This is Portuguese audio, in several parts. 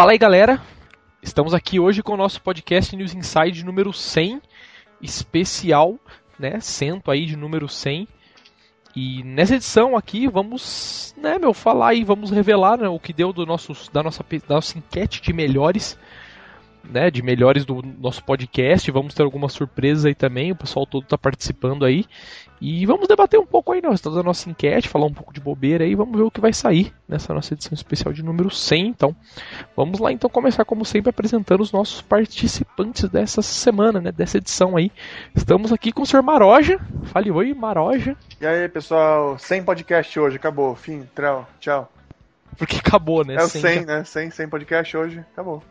Fala aí, galera. Estamos aqui hoje com o nosso podcast News Inside número 100, especial, né? Cento aí de número 100. E nessa edição aqui vamos, né, meu, falar aí, vamos revelar né, o que deu do nosso, da, nossa, da nossa enquete de melhores né, de melhores do nosso podcast. Vamos ter algumas surpresas aí também. O pessoal todo está participando aí. E vamos debater um pouco aí, né, o da nossa enquete, falar um pouco de bobeira aí. Vamos ver o que vai sair nessa nossa edição especial de número 100. Então, vamos lá então começar, como sempre, apresentando os nossos participantes dessa semana, né, dessa edição aí. Estamos aqui com o Sr. Maroja. Fale oi, Maroja. E aí, pessoal, 100 podcast hoje, acabou. Fim, tchau, tchau. Porque acabou, né? É o 100, 100 né? 100, 100 podcast hoje, acabou.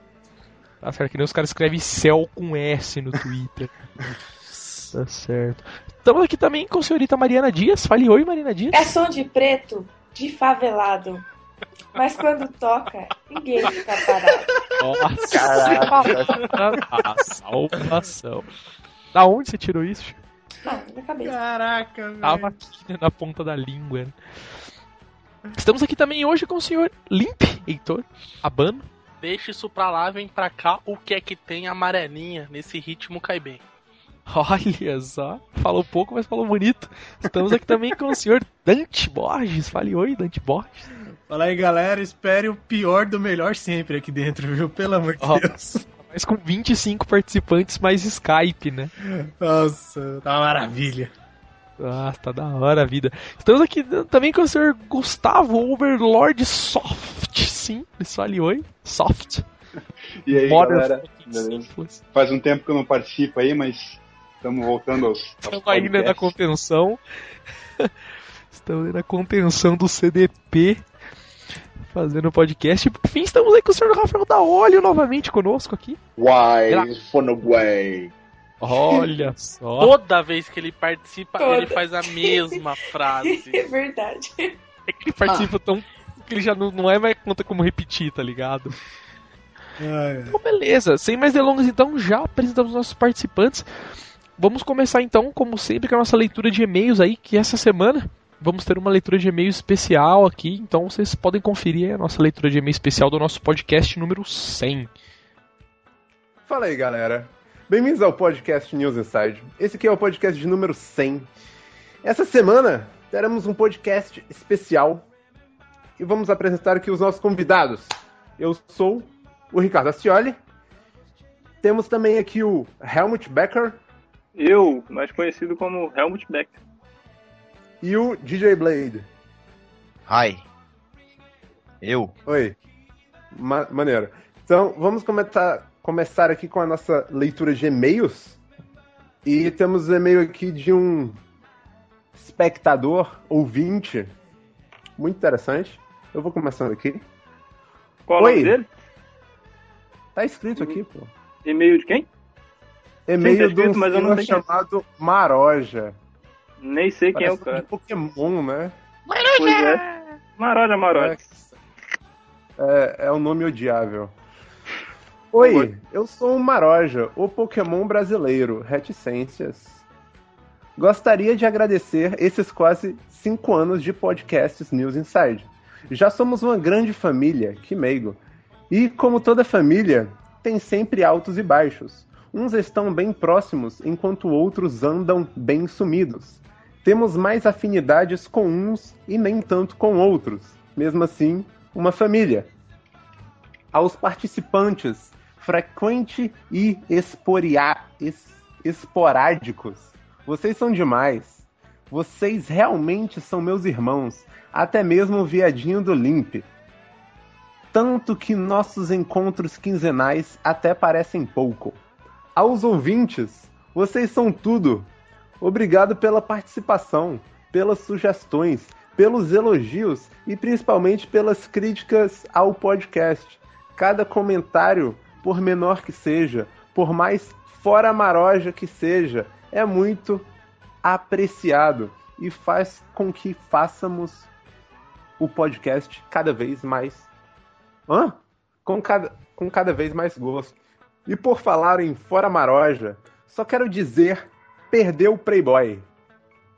Tá certo, que nem os caras escrevem céu com S no Twitter. tá certo. Estamos aqui também com a senhorita Mariana Dias. Fale oi, Mariana Dias. É som de preto, de favelado. Mas quando toca, ninguém fica parado. Nossa, caraca. salvação. Da onde você tirou isso? Ah, na cabeça. Caraca, velho. Tava aqui né, na ponta da língua. Estamos aqui também hoje com o senhor Limp, Heitor Abano. Deixa isso pra lá, vem pra cá, o que é que tem amarelinha nesse ritmo cai bem. Olha só, falou pouco, mas falou bonito. Estamos aqui também com o senhor Dante Borges. Fale oi, Dante Borges. Fala aí, galera. Espere o pior do melhor sempre aqui dentro, viu? Pelo amor de oh, Deus. Mas com 25 participantes mais Skype, né? Nossa, tá uma maravilha. Ah, tá da hora a vida. Estamos aqui também com o senhor Gustavo Overlord Soft. Sim, fale oi. Soft. E aí, galera? Faz um tempo que eu não participo aí, mas estamos voltando aos. Estamos ainda na contenção. estamos na contenção do CDP. Fazendo podcast. Por fim, estamos aí com o senhor Rafael da Óleo novamente conosco aqui. Why, Gra way. Olha só. Toda vez que ele participa, Toda. ele faz a mesma frase. É verdade. É que ele participa ah. tão. Que ele já não, não é mais conta como repetir, tá ligado? Então, beleza. Sem mais delongas, então, já apresentamos nossos participantes. Vamos começar, então, como sempre, com a nossa leitura de e-mails aí, que essa semana vamos ter uma leitura de e-mail especial aqui. Então, vocês podem conferir a nossa leitura de e-mail especial do nosso podcast número 100. Fala aí, galera. Bem-vindos ao podcast News Inside. Esse aqui é o podcast de número 100. Essa semana teremos um podcast especial e vamos apresentar aqui os nossos convidados. Eu sou o Ricardo Ascioli. Temos também aqui o Helmut Becker. Eu, mais conhecido como Helmut Becker. E o DJ Blade. Hi. Eu. Oi. Ma maneiro. Então, vamos começar, começar aqui com a nossa leitura de e-mails. E temos um e-mail aqui de um espectador, ouvinte, muito interessante. Eu vou começando aqui. Qual Oi. o nome dele? Tá escrito aqui, pô. E-mail de quem? E-mail do mas eu não chamado Maroja. Nem sei quem Parece é o cara. Um Pokémon, né? Maroja! Pois é. Maroja, Maroja. É, é, é um nome odiável. Oi, eu sou o Maroja, o Pokémon brasileiro, reticências. Gostaria de agradecer esses quase cinco anos de podcasts News Inside. Já somos uma grande família, que meigo. E, como toda família, tem sempre altos e baixos. Uns estão bem próximos, enquanto outros andam bem sumidos. Temos mais afinidades com uns e nem tanto com outros. Mesmo assim, uma família. Aos participantes frequente e esporia, es, esporádicos. Vocês são demais. Vocês realmente são meus irmãos, até mesmo o viadinho do Limp. Tanto que nossos encontros quinzenais até parecem pouco. Aos ouvintes, vocês são tudo. Obrigado pela participação, pelas sugestões, pelos elogios e principalmente pelas críticas ao podcast. Cada comentário por menor que seja, por mais fora maroja que seja, é muito apreciado e faz com que façamos o podcast cada vez mais. Hã? Com cada, com cada vez mais gosto. E por falar em fora maroja, só quero dizer: perdeu o Playboy.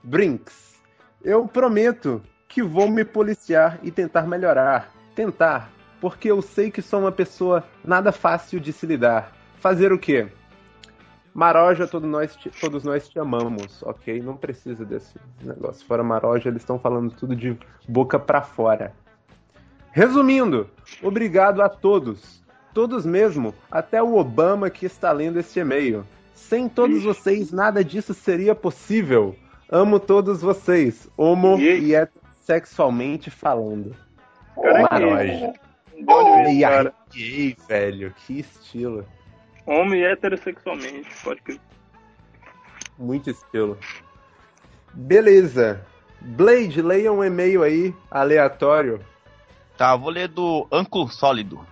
Brinks. Eu prometo que vou me policiar e tentar melhorar. Tentar. porque eu sei que sou uma pessoa nada fácil de se lidar. Fazer o quê? Maroja, todos nós, te, todos nós te amamos, ok? Não precisa desse negócio. Fora Maroja, eles estão falando tudo de boca para fora. Resumindo, obrigado a todos. Todos mesmo, até o Obama que está lendo este e-mail. Sem todos vocês, nada disso seria possível. Amo todos vocês, homo e heterossexualmente falando. Cara, Maroja. Veio, E gay, velho, que estilo. Homem heterossexualmente, pode crer. Muito estilo. Beleza. Blade, leia um e-mail aí, aleatório. Tá, vou ler do Uncle Sólido.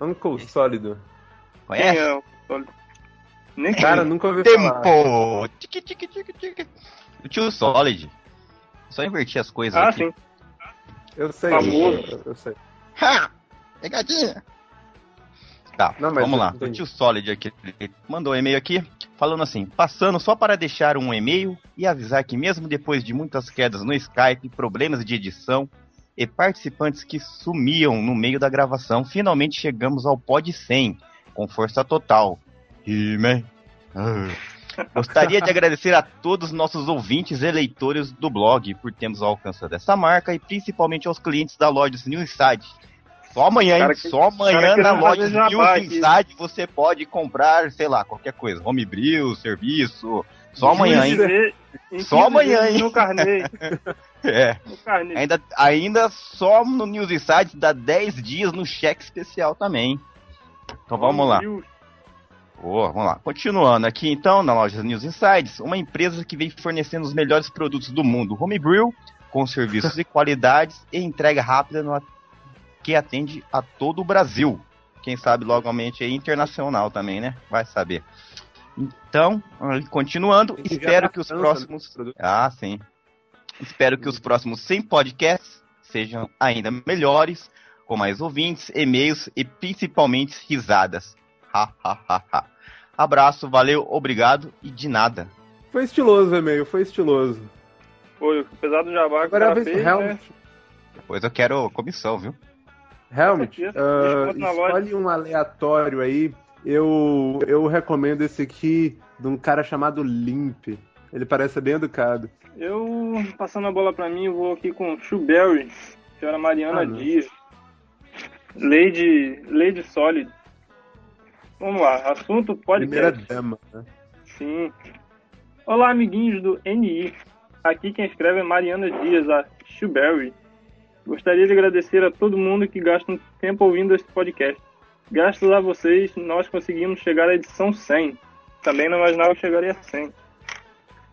Uncle Sólido. Conhece? Quem é o Sólido? Nem Cara, nunca ouvi falar. Tempo! Tique, tique, tique, tique. O tio Solid. Só invertir as coisas Ah, aqui. sim. Eu sei. Famoso. Eu, eu sei. Ha! Pegadinha! Tá, Não, vamos lá. O tio Solid aqui mandou um e-mail aqui, falando assim: passando só para deixar um e-mail e avisar que, mesmo depois de muitas quedas no Skype, problemas de edição e participantes que sumiam no meio da gravação, finalmente chegamos ao pod 100, com força total. He-Man. Ah. Gostaria de agradecer a todos os nossos ouvintes e leitores do blog por termos alcançado essa marca e principalmente aos clientes da loja Newside. Só amanhã? Cara que- Só amanhã na loja News aqui. Inside você pode comprar, sei lá, qualquer coisa. Homebrew, serviço. Só amanhã, hein? Só 15 amanhã, hein? No carnê. É. No carnê. Ainda, ainda só no News Inside dá 10 dias no cheque especial também. Então vamos lá. Boa, vamos lá. Continuando aqui então, na loja News Insights, uma empresa que vem fornecendo os melhores produtos do mundo, Homebrew, com serviços e qualidades e entrega rápida no, que atende a todo o Brasil. Quem sabe logamente é internacional também, né? Vai saber. Então, continuando, Tem espero que os próximos. né. Ah, sim. Espero que os próximos 100 podcasts sejam ainda melhores, com mais ouvintes, e-mails e principalmente risadas. Ha, ha, ha, ha. Abraço, valeu, obrigado e de nada. Foi estiloso o e-mail, foi estiloso. Foi, apesar do jabá que o Agora a cara fez, né? Depois eu quero comissão, viu? Na loja. escolhe um aleatório aí. Eu, eu recomendo esse aqui de um cara chamado Limp. Ele parece bem educado. Eu, passando a bola pra mim, vou aqui com Shuberry, senhora Mariana Ah. Dias. Lady, Lady Solid. Vamos lá, assunto Primeira podcast. dama, né? Sim. Olá, amiguinhos do NI. Aqui quem escreve é Mariana Dias, a Shuberry. Gostaria de agradecer a todo mundo que gasta tempo ouvindo este podcast. Graças a vocês, nós conseguimos chegar à edição 100. Também não imaginava que chegaria a 100.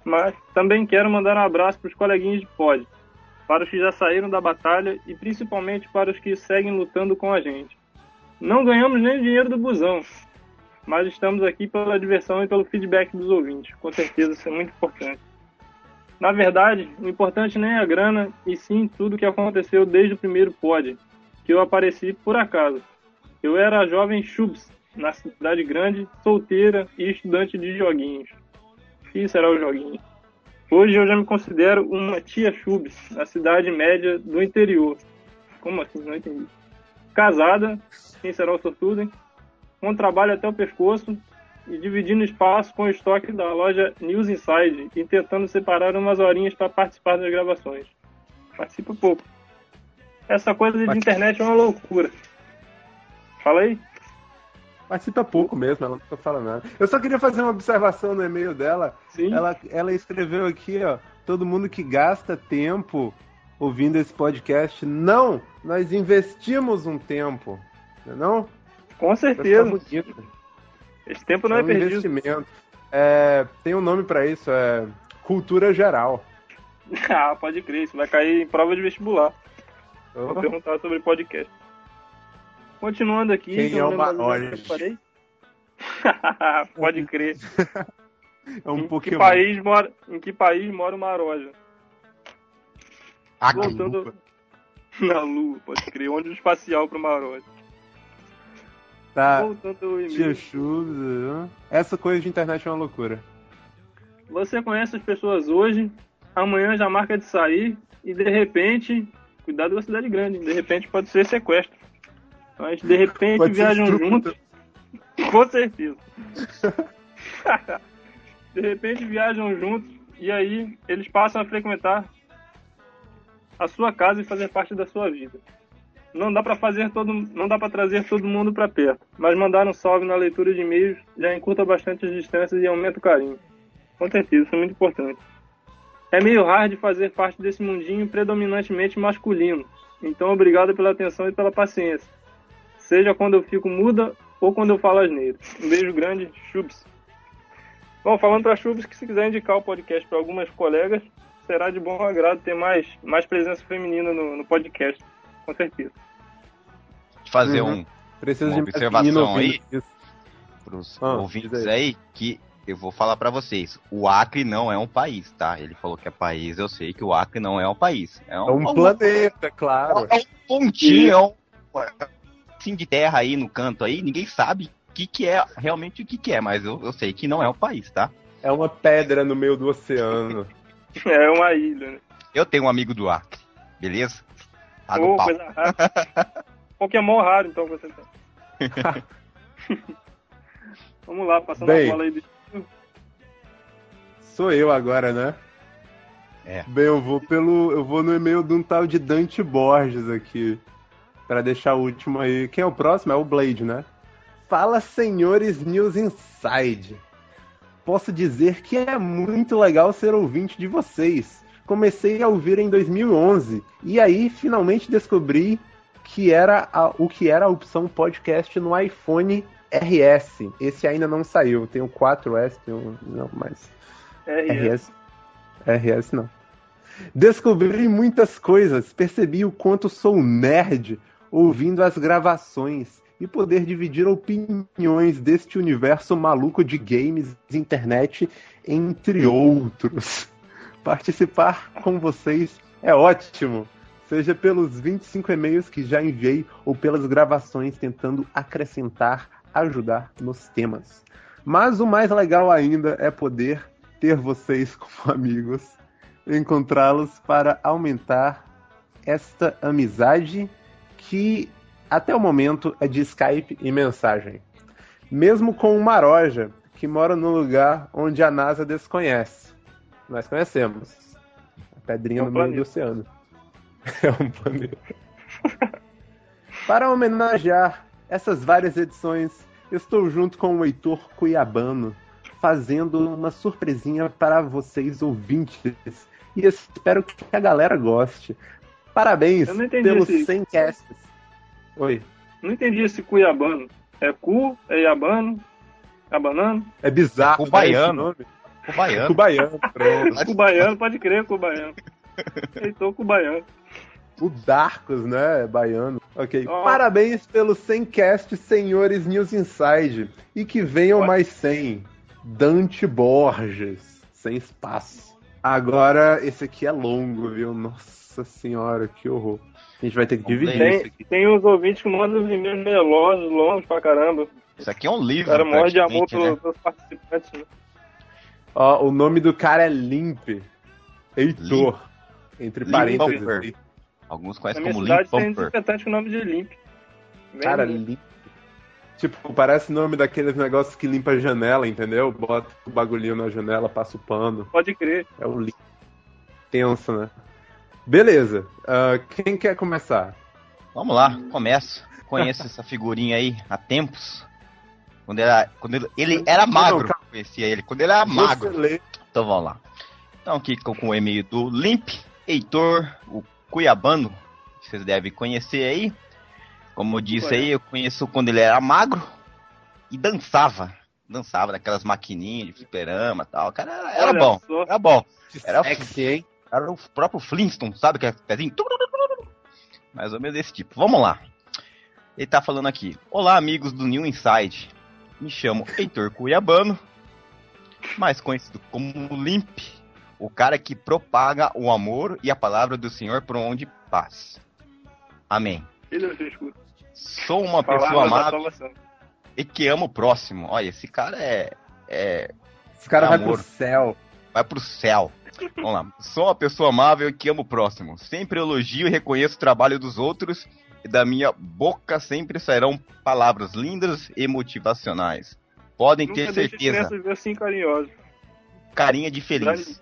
Mas também quero mandar um abraço para os coleguinhas de pod, para os que já saíram da batalha e principalmente para os que seguem lutando com a gente. Não ganhamos nem o dinheiro do busão, mas estamos aqui pela diversão e pelo feedback dos ouvintes. Com certeza isso é muito importante. Na verdade, o importante nem é a grana, e sim tudo que aconteceu desde o primeiro pod, que eu apareci por acaso. Eu era a jovem Chubs, na cidade grande, solteira e estudante de joguinhos. Isso era o joguinho. Hoje eu já me considero uma tia Chubs, na cidade média do interior. Como assim? Não entendi. Casada, quem será o sortudo, hein? Com trabalho até o pescoço e dividindo espaço com o estoque da loja News Inside e tentando separar umas horinhas para participar das gravações. Participa pouco. Essa coisa de internet é uma loucura. Fala aí. Participa pouco mesmo, ela nunca fala nada. Eu só queria fazer uma observação no e-mail dela. Sim. Ela, ela escreveu aqui, ó, todo mundo que gasta tempo ouvindo esse podcast. Não, nós investimos um tempo. Não? é não? Com certeza. Esse tempo não é, um perdido. investimento. É, tem um nome pra isso, é cultura geral. ah, pode crer. Isso vai cair em prova de vestibular. Vou Oh, perguntar sobre podcast. Continuando aqui. Quem que eu é o pode crer. é um em, que país mora, em que país mora o Maroja? Ah, Voltando na Lua, pode crer. Onde o espacial pro Maroja. Tá, Voltando e-mail. Né? Essa coisa de internet é uma loucura. Você conhece as pessoas hoje, amanhã já marca de sair e de repente, cuidado com a cidade grande, de repente pode ser sequestro. Mas de repente Pode viajam juntos. Com certeza. de repente viajam juntos e aí eles passam a frequentar a sua casa e fazer parte da sua vida. Não dá pra fazer todo, não dá para trazer todo mundo pra perto, mas mandar um salve na leitura de e-mails já encurta bastante as distâncias e aumenta o carinho. Com certeza, isso é muito importante. É meio hard fazer parte desse mundinho predominantemente masculino. Então, obrigado pela atenção e pela paciência. Seja quando eu fico muda ou quando eu falo asneira. Um beijo grande, Chubs. Bom, falando para Chubs que se quiser indicar o podcast para algumas colegas, será de bom agrado ter mais, mais presença feminina no, no podcast. Com certeza. Fazer Uhum. um, Precisa uma observação aí. isso. pros Ah, ouvintes aí que eu vou falar pra vocês. O Acre não é um país, tá? Ele falou que é país, eu sei que o Acre não é um país. É É um, um planeta, claro. é um pontinho, é um assim de terra aí no canto aí, ninguém sabe o que, que é realmente o que, que é, mas eu, eu sei que não é um país, tá? É uma pedra no meio do oceano. É uma ilha, né? Eu tenho um amigo do Acre, beleza? Paga o Ô, pau. coisa rara. Pokémon raro, então, você tem. Vamos lá, passando Bem. a bola aí. bicho. Sou eu agora, né? É. Bem, eu vou pelo. Eu vou no e-mail de um tal de Dante Borges aqui. Pra deixar o último aí. Quem é o próximo? É o Blade, né? Fala, senhores News Inside. Posso dizer que é muito legal ser ouvinte de vocês. Comecei a ouvir em 2011 e aí finalmente descobri que era a- o que era a opção podcast no iPhone RS. Esse ainda não saiu. Tem o 4S, tem o não mais. RS. RS. RS não. Descobri muitas coisas, percebi o quanto sou nerd ouvindo as gravações e poder dividir opiniões deste universo maluco de games, internet, entre outros. Participar com vocês é ótimo, seja pelos 25 e-mails que já enviei ou pelas gravações tentando acrescentar, ajudar nos temas. Mas o mais legal ainda é poder ter vocês como amigos, encontrá-los para aumentar esta amizade que até o momento é de Skype e mensagem. Mesmo com o Maroja, que mora num lugar onde a NASA desconhece. Nós conhecemos. A pedrinha É um no meio planeta. do oceano. É um planeta. Para homenagear essas várias edições, estou junto com o Heitor Cuiabano, fazendo uma surpresinha para vocês ouvintes. E espero que a galera goste. Parabéns pelos esse- 100 casts. Oi. Não entendi esse cuiabano. É cu? É iabano? Abanano? É bizarro. É cubaiano. né, esse nome? O baiano. Cubaiano, pronto. Cubaiano, pode crer, cubaiano. Heitor cubaiano. O Darkos, né? É baiano. Ok. Ó. Parabéns pelos 100 casts, senhores News Inside. E que venham mais 100. Dante Borges. Sem espaço. Agora, esse aqui é longo, viu? Nossa senhora, que horror. A gente vai ter que dividir ler. isso Tem, aqui. tem os ouvintes que mandam os e-mails velosos, longos pra caramba. Isso aqui é um O livro. cara morre de amor né? pelo- pelos participantes, né? Ó, o nome do cara é Limp. Heitor. Entre Limp parênteses. Bumper. Alguns conhecem como Limp tem Bumper. desinfetante com o nome de Limp. Vem Cara, aí. limp. Tipo, parece nome daqueles negócios que limpa a janela, entendeu? Bota o bagulhinho na janela, passa o pano. Pode crer. É o limp. Tenso, né? Beleza. ah, quem quer começar? Vamos lá, começo. Conheço essa figurinha aí há tempos. Quando, era, quando ele, ele era magro, calma. conhecia ele. Quando ele era magro. Você lê. Então vamos lá. Então aqui com com o e-mail do Limp Heitor, o Cuiabano, que vocês devem conhecer aí. Como eu disse aí, eu conheço quando ele era magro e dançava. Dançava naquelas maquininhas de fliperama e tal. O cara era, era bom, só. era bom. Era, Sexy, hein? era o próprio Flintstone, sabe? Que é pezinho. Mais ou menos desse tipo. Vamos lá. Ele tá falando aqui. Olá, amigos do New Inside. Me chamo Heitor Cuiabano, mais conhecido como Limp, o cara que propaga o amor e a palavra do Senhor por onde passa. Amém. Sou uma pessoa Palavras da amável salvação. e que ama o próximo. Olha, esse cara é, é Esse cara vai pro Amor. céu. vai pro céu. Vamos lá. Sou uma pessoa amável e que amo o próximo. Sempre elogio e reconheço o trabalho dos outros e da minha boca sempre sairão palavras lindas e motivacionais. Podem Nunca ter certeza. ver assim carinhosos. Carinha de feliz.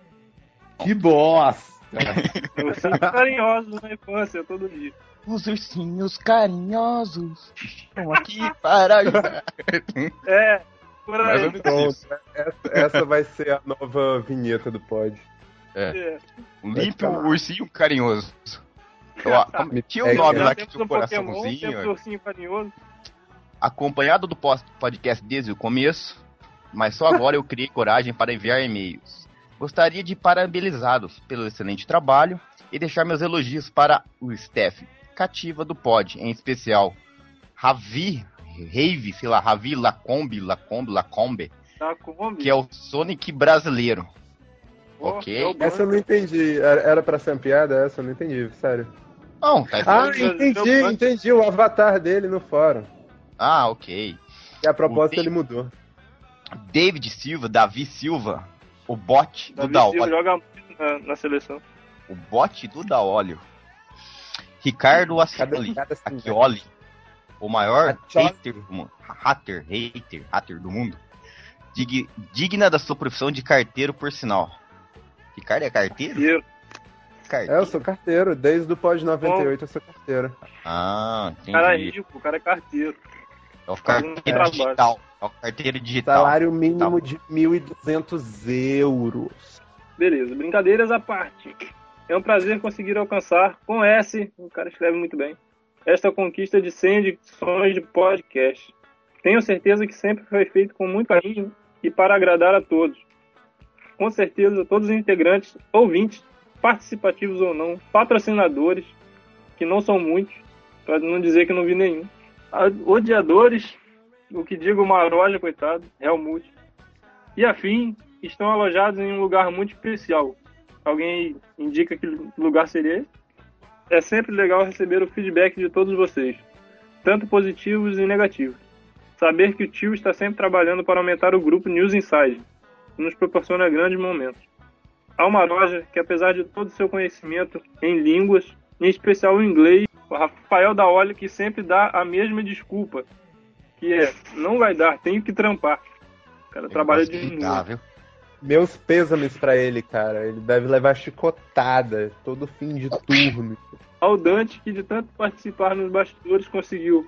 Que bosta! Ursinhos carinhosos na infância, todo dia. Os ursinhos carinhosos estão aqui para ajudar. É, por aí. Pronto, isso. essa, essa vai ser a nova vinheta do pod. É. Limpe o ursinho carinhoso. Como- tinha o É, nome Já lá que tinha um coraçãozinho. um carinhoso. acompanhado do podcast desde o começo, mas só agora eu criei coragem para enviar e-mails. Gostaria de parabenizá-los pelo excelente trabalho e deixar meus elogios para o staff cativa do pod, em especial Ravi, Rave, sei lá, Ravi Lacombe, Lacombe, Lacombe, com que é o Sonic brasileiro. Ok. é o Essa eu não entendi. Era, era pra ser uma piada? Essa eu não entendi, sério. Não, tá Ah, entendi, entendi. O avatar dele no fórum. ah, ok. E a propósito O ele mudou. David Silva, Davi Silva, o bot do Davi da Silva joga na, na seleção. O bot do da óleo. Ricardo Ascioli, assim, Acchioli, o maior hater do mundo. Hater, hater, hater do mundo. Dig- digna da sua profissão de carteiro, por sinal. Ricardo é carteiro? Eu- É, eu sou carteiro. Desde o pod 98 eu sou carteiro. Ah, O cara é entendi. rico, o cara é carteiro. É o um carteiro trabalho. digital. É o carteiro digital. Salário mínimo de 1.200 euros. Beleza, brincadeiras à parte. É um prazer conseguir alcançar, com S, o cara escreve muito bem, esta conquista de 100 edições de podcast. Tenho certeza que sempre foi feito com muito carinho e para agradar a todos. Com certeza, todos os integrantes, ouvintes, participativos ou não, patrocinadores, que não são muitos, para não dizer que não vi nenhum, odiadores, o que digo Maroja, coitado, Helmut, e afim, estão alojados em um lugar muito especial. Alguém indica que lugar seria esse? É sempre legal receber o feedback de todos vocês, tanto positivos e negativos. Saber que o tio está sempre trabalhando para aumentar o grupo News Inside, nos proporciona grandes momentos. Há uma loja que, apesar de todo o seu conhecimento em línguas, em especial o inglês, o Rafael da Olho que sempre dá a mesma desculpa, que é, não vai dar, tenho que trampar. O cara trabalha de novo. Meus pêsames pra ele, cara. Ele deve levar chicotada todo fim de turno. ao Dante, que de tanto participar nos bastidores conseguiu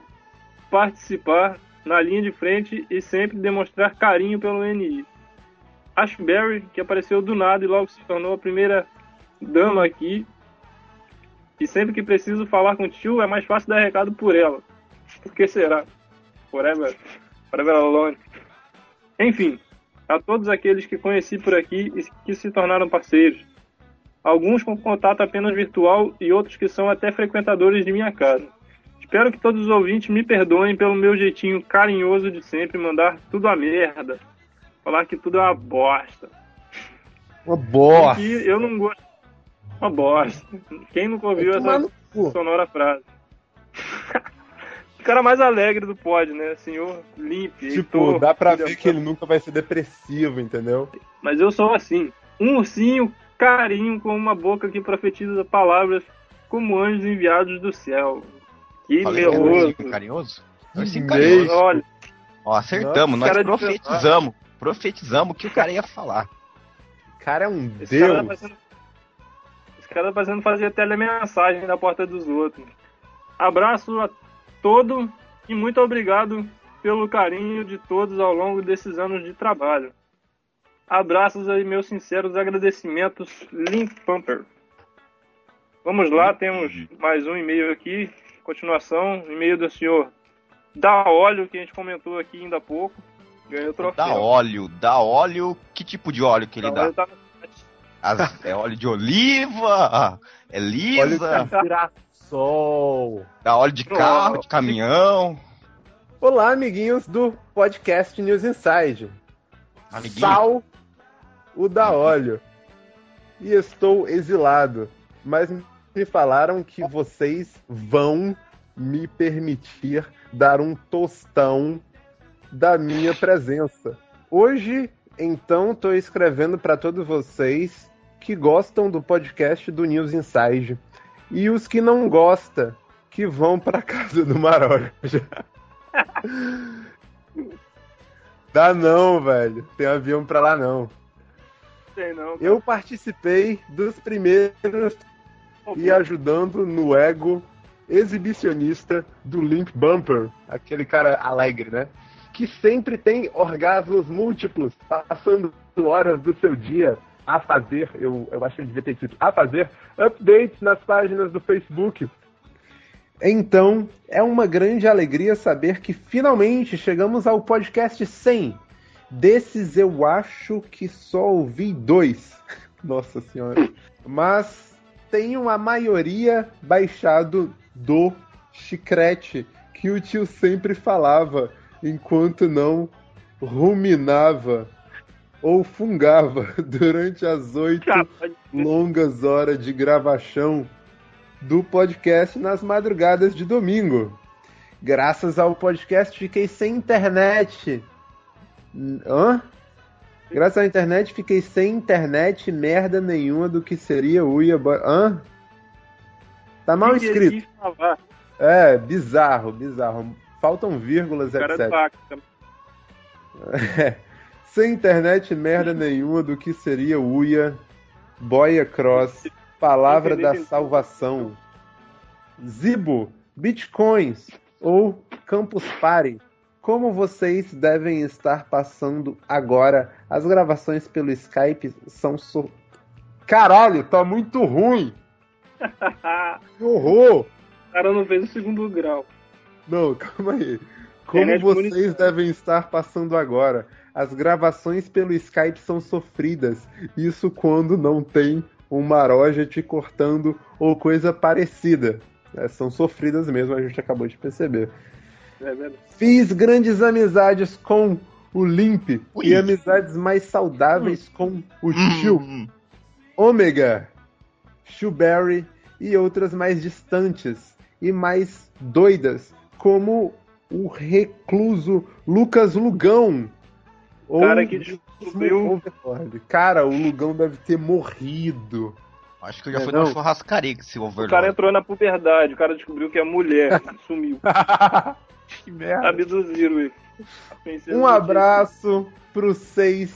participar na linha de frente e sempre demonstrar carinho pelo NI. Ashberry, que apareceu do nada e logo se tornou a primeira dama aqui. E sempre que preciso falar com o tio, é mais fácil dar recado por ela. Por que será? Forever, forever alone. Enfim, a todos aqueles que conheci por aqui e que se tornaram parceiros alguns com contato apenas virtual e outros que são até frequentadores de minha casa. Espero que todos os ouvintes me perdoem pelo meu jeitinho carinhoso de sempre mandar tudo a merda, falar que tudo é uma bosta. Uma bosta. Que eu não gosto. Uma bosta. Quem nunca ouviu essa sonora frase? o cara mais alegre do pod, né? Senhor limpe. Tipo, Heitor, dá pra ver que ele nunca vai ser depressivo, entendeu? Mas eu sou assim. Um ursinho carinho com uma boca que profetiza palavras como anjos enviados do céu. Que meloso. carinhoso? Ursinho carinhoso. Olha, Ó, acertamos, Nossa, nós profetizamos. Profetizamos o que o cara ia falar. O cara é um esse cara, tá deus. fazendo, esse cara tá fazendo fazer telemensagem na porta dos outros. Abraço a todo e muito obrigado pelo carinho de todos ao longo desses anos de trabalho. Abraços e meus sinceros agradecimentos, Link Pumper. Vamos lá, temos mais um e-mail aqui. Continuação, e-mail do senhor Da Óleo, que a gente comentou aqui ainda há pouco. Ganhou o troféu. Dá óleo, dá óleo. Que tipo de óleo que ele dá? Óleo site. As- é óleo de oliva? É Olha lisa? o girassol. Dá óleo de carro, de caminhão? Olá, amiguinhos do podcast News Inside. Amiguinho. Sal, o da óleo. E estou exilado, mas me falaram que vocês vão me permitir dar um tostão da minha presença. Hoje, então, estou escrevendo para todos vocês que gostam do podcast do News Inside e os que não gostam que vão pra casa do Maroja. Dá não, velho. Tem avião pra lá não. Sei não. Eu participei dos primeiros e ajudando no ego exibicionista do Limp Bumper, aquele cara alegre, né? Que sempre tem orgasmos múltiplos, passando horas do seu dia a fazer, eu, eu acho que devia ter escrito, a fazer updates nas páginas do Facebook. Então, é uma grande alegria saber que finalmente chegamos ao podcast 100. Desses eu acho que só ouvi dois. Nossa senhora. Mas tenho a maioria baixado do chicrete que o tio sempre falava enquanto não ruminava ou fungava durante as oito longas horas de gravação do podcast nas madrugadas de domingo. Graças ao podcast fiquei sem internet. Hã? Graças à internet fiquei sem internet merda nenhuma do que seria o Ia Hã? Tá mal escrito. É, bizarro, bizarro. Faltam vírgulas, etc. É. Sem internet merda nenhuma do que seria Uia, Boia Cross, Palavra da Salvação, Zibo, Bitcoins ou Campus Party. Como vocês devem estar passando agora? As gravações pelo Skype são so... Caralho, tá muito ruim! que horror! O cara não fez o segundo grau. Não, calma aí. Como vocês devem estar passando agora? As gravações pelo Skype são sofridas. Isso quando não tem um maroja te cortando ou coisa parecida. É, são sofridas mesmo, a gente acabou de perceber. É Fiz grandes amizades com o Limp Ui. e amizades mais saudáveis hum. com o Tio, hum. Ômega, Shuberry e outras mais distantes e mais doidas, como o recluso Lucas Lugão. Cara que descobriu. Cara, o Lugão deve ter morrido. Acho que já é, foi não. numa churrascaria que esse Overlord. O cara entrou na puberdade, o cara descobriu que é mulher sumiu. que merda. Abduziram ele. Um abraço pro 6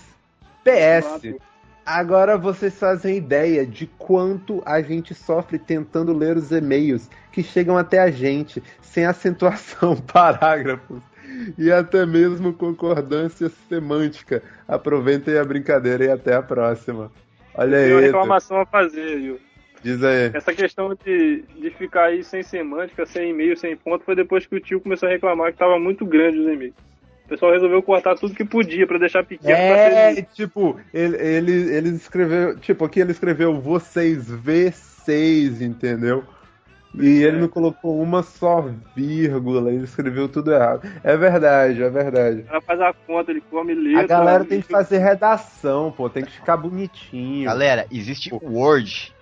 PS. Agora vocês fazem ideia de quanto a gente sofre tentando ler os e-mails que chegam até a gente, sem acentuação, parágrafos e até mesmo concordância semântica. Aproveitem a brincadeira e até a próxima. Olha aí. Tem uma reclamação a fazer, viu? Diz aí. Essa questão de, de ficar aí sem semântica, sem e-mail, sem ponto, foi depois que o tio começou a reclamar que tava muito grande os e-mails. O pessoal resolveu cortar tudo que podia para deixar pequeno. É, tipo, ele, ele, ele escreveu. Tipo, aqui ele escreveu vocês V6, entendeu? E é. ele não colocou uma só vírgula, ele escreveu tudo errado. É verdade, é verdade. O cara faz a conta, ele come letra. A galera tem que fazer redação, pô, tem que ficar bonitinho. Galera, existe o Word,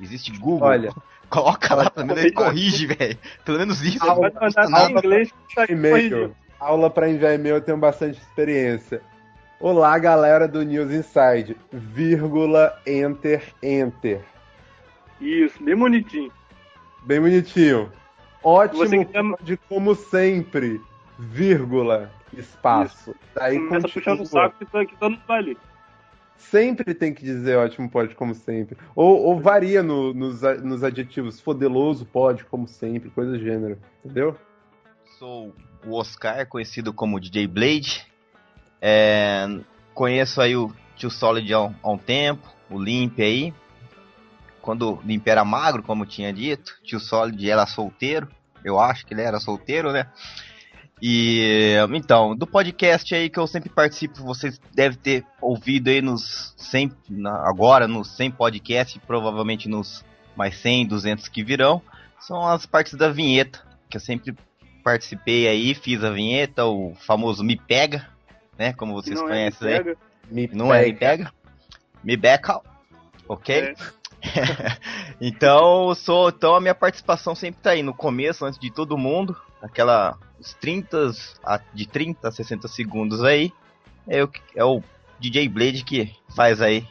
existe Google. Olha. Coloca lá, pelo menos ele corrige, velho. Pelo menos isso. Aula, vai mandar em inglês, tá e-mail. Aula para enviar e-mail eu tenho bastante experiência. Olá, galera do News Inside. Vírgula, enter, enter. Isso, bem bonitinho. Bem bonitinho. Ótimo de como sempre, vírgula, espaço. Isso. Daí Começa puxando o saco que todo mundo vai ali. Sempre tem que dizer ótimo pode, como sempre. Ou, ou varia no, nos, nos adjetivos. Fodeloso pode, como sempre, coisa do gênero. Entendeu? Sou o Oscar, conhecido como DJ Blade. É, conheço aí o Tio Solid há um, há um tempo, o Limp aí. Quando o Limp era magro, como tinha dito, Tio Solid era solteiro. Eu acho que ele era solteiro, né? E então, do podcast aí que eu sempre participo, vocês devem ter ouvido aí nos 100, agora nos 100 podcasts, provavelmente nos mais 100, 200 que virão, são as partes da vinheta, que eu sempre participei aí, fiz a vinheta, o famoso Me Pega, né? Como vocês não é conhecem é aí. Me não pega. é Me Pega. Me Beca, ok? É. então, sou, então a minha participação sempre tá aí no começo, antes de todo mundo, aquela os 30 de 30 a 60 segundos aí. É o, é o DJ Blade que faz aí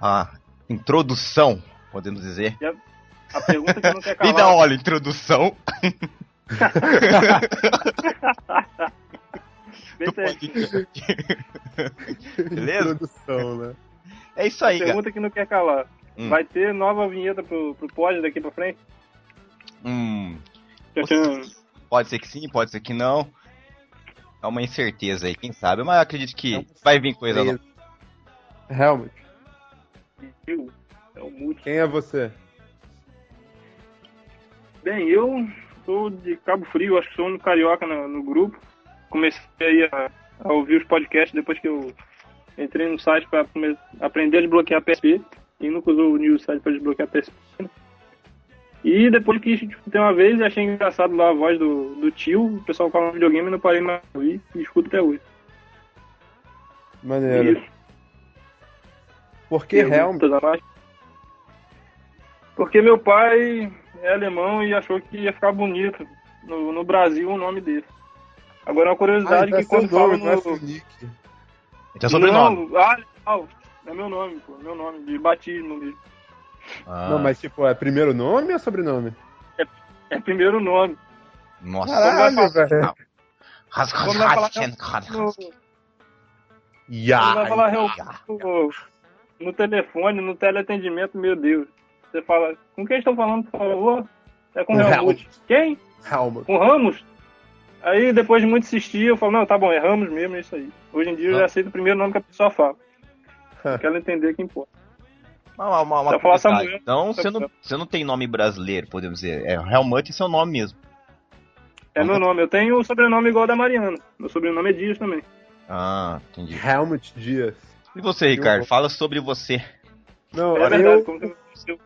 a introdução, podemos dizer. A pergunta que não quer calar. Me dá, olha, introdução. Beleza? Introdução, né? É isso aí, cara. Pergunta que não quer calar. Hum. Vai ter nova vinheta pro, pro pod daqui pra frente? Hum, pode ser que sim, pode ser que não. É uma incerteza aí, quem sabe. Mas eu acredito que vai vir coisa nova. Helmut, tchan. É o multi. quem é você? Bem, eu sou de Cabo Frio, acho que sou o único carioca no, no grupo. Comecei a, a ouvir os podcasts depois que eu entrei no site para aprender a desbloquear PSP. Quem nunca usou o new site para desbloquear PSP? né? E depois que tem uma vez, achei engraçado lá a voz do, do tio, o pessoal falando videogame, não parei mais de ouvir e escuto até hoje. Maneiro. Isso. Por que a mais? Porque meu pai é alemão e achou que ia ficar bonito no, no Brasil o nome dele. Agora uma curiosidade Ah, que então é quando fala é no... nick. Então é sobrenome. Não, ah, não, é meu nome, pô, meu nome, de batismo mesmo. Ah, Não, mas tipo, é primeiro nome ou sobrenome? É primeiro nome. Nossa. Caralho, velho. Quando vai falar quando vai falar ya. no, no telefone, no teleatendimento, meu Deus. Você fala, com quem estou falando, por favor? É com Com Helmut. Helmut. Quem? Helmut. Com Ramos? Aí depois de muito insistir, eu falo, não, tá bom, é Ramos mesmo, é isso aí. Hoje em dia eu já aceito o primeiro nome que a pessoa fala. Quero entender quem importa. Uma, uma, uma falar. Samuel. Então, você não, você não tem nome brasileiro, podemos dizer. É Helmut é seu nome mesmo. É meu nome. Eu tenho o sobrenome igual ao da Mariana. Meu sobrenome é Dias também. Ah, entendi. Helmut Dias. E você, Ricardo? Fala sobre você. Não, É verdade, eu, como que eu seu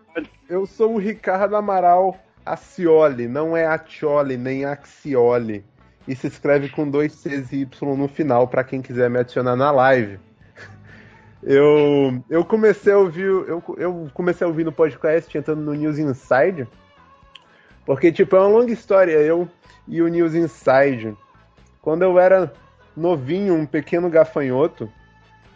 eu sou o Ricardo Amaral Acioli, não é Atioli nem Axioli. E se escreve com dois Cs e Y no final, pra quem quiser me adicionar na live. Eu, eu comecei a ouvir, eu, eu comecei a ouvir no podcast entrando no News Inside, porque tipo, é uma longa história, eu e o News Inside. Quando eu era novinho, um pequeno gafanhoto,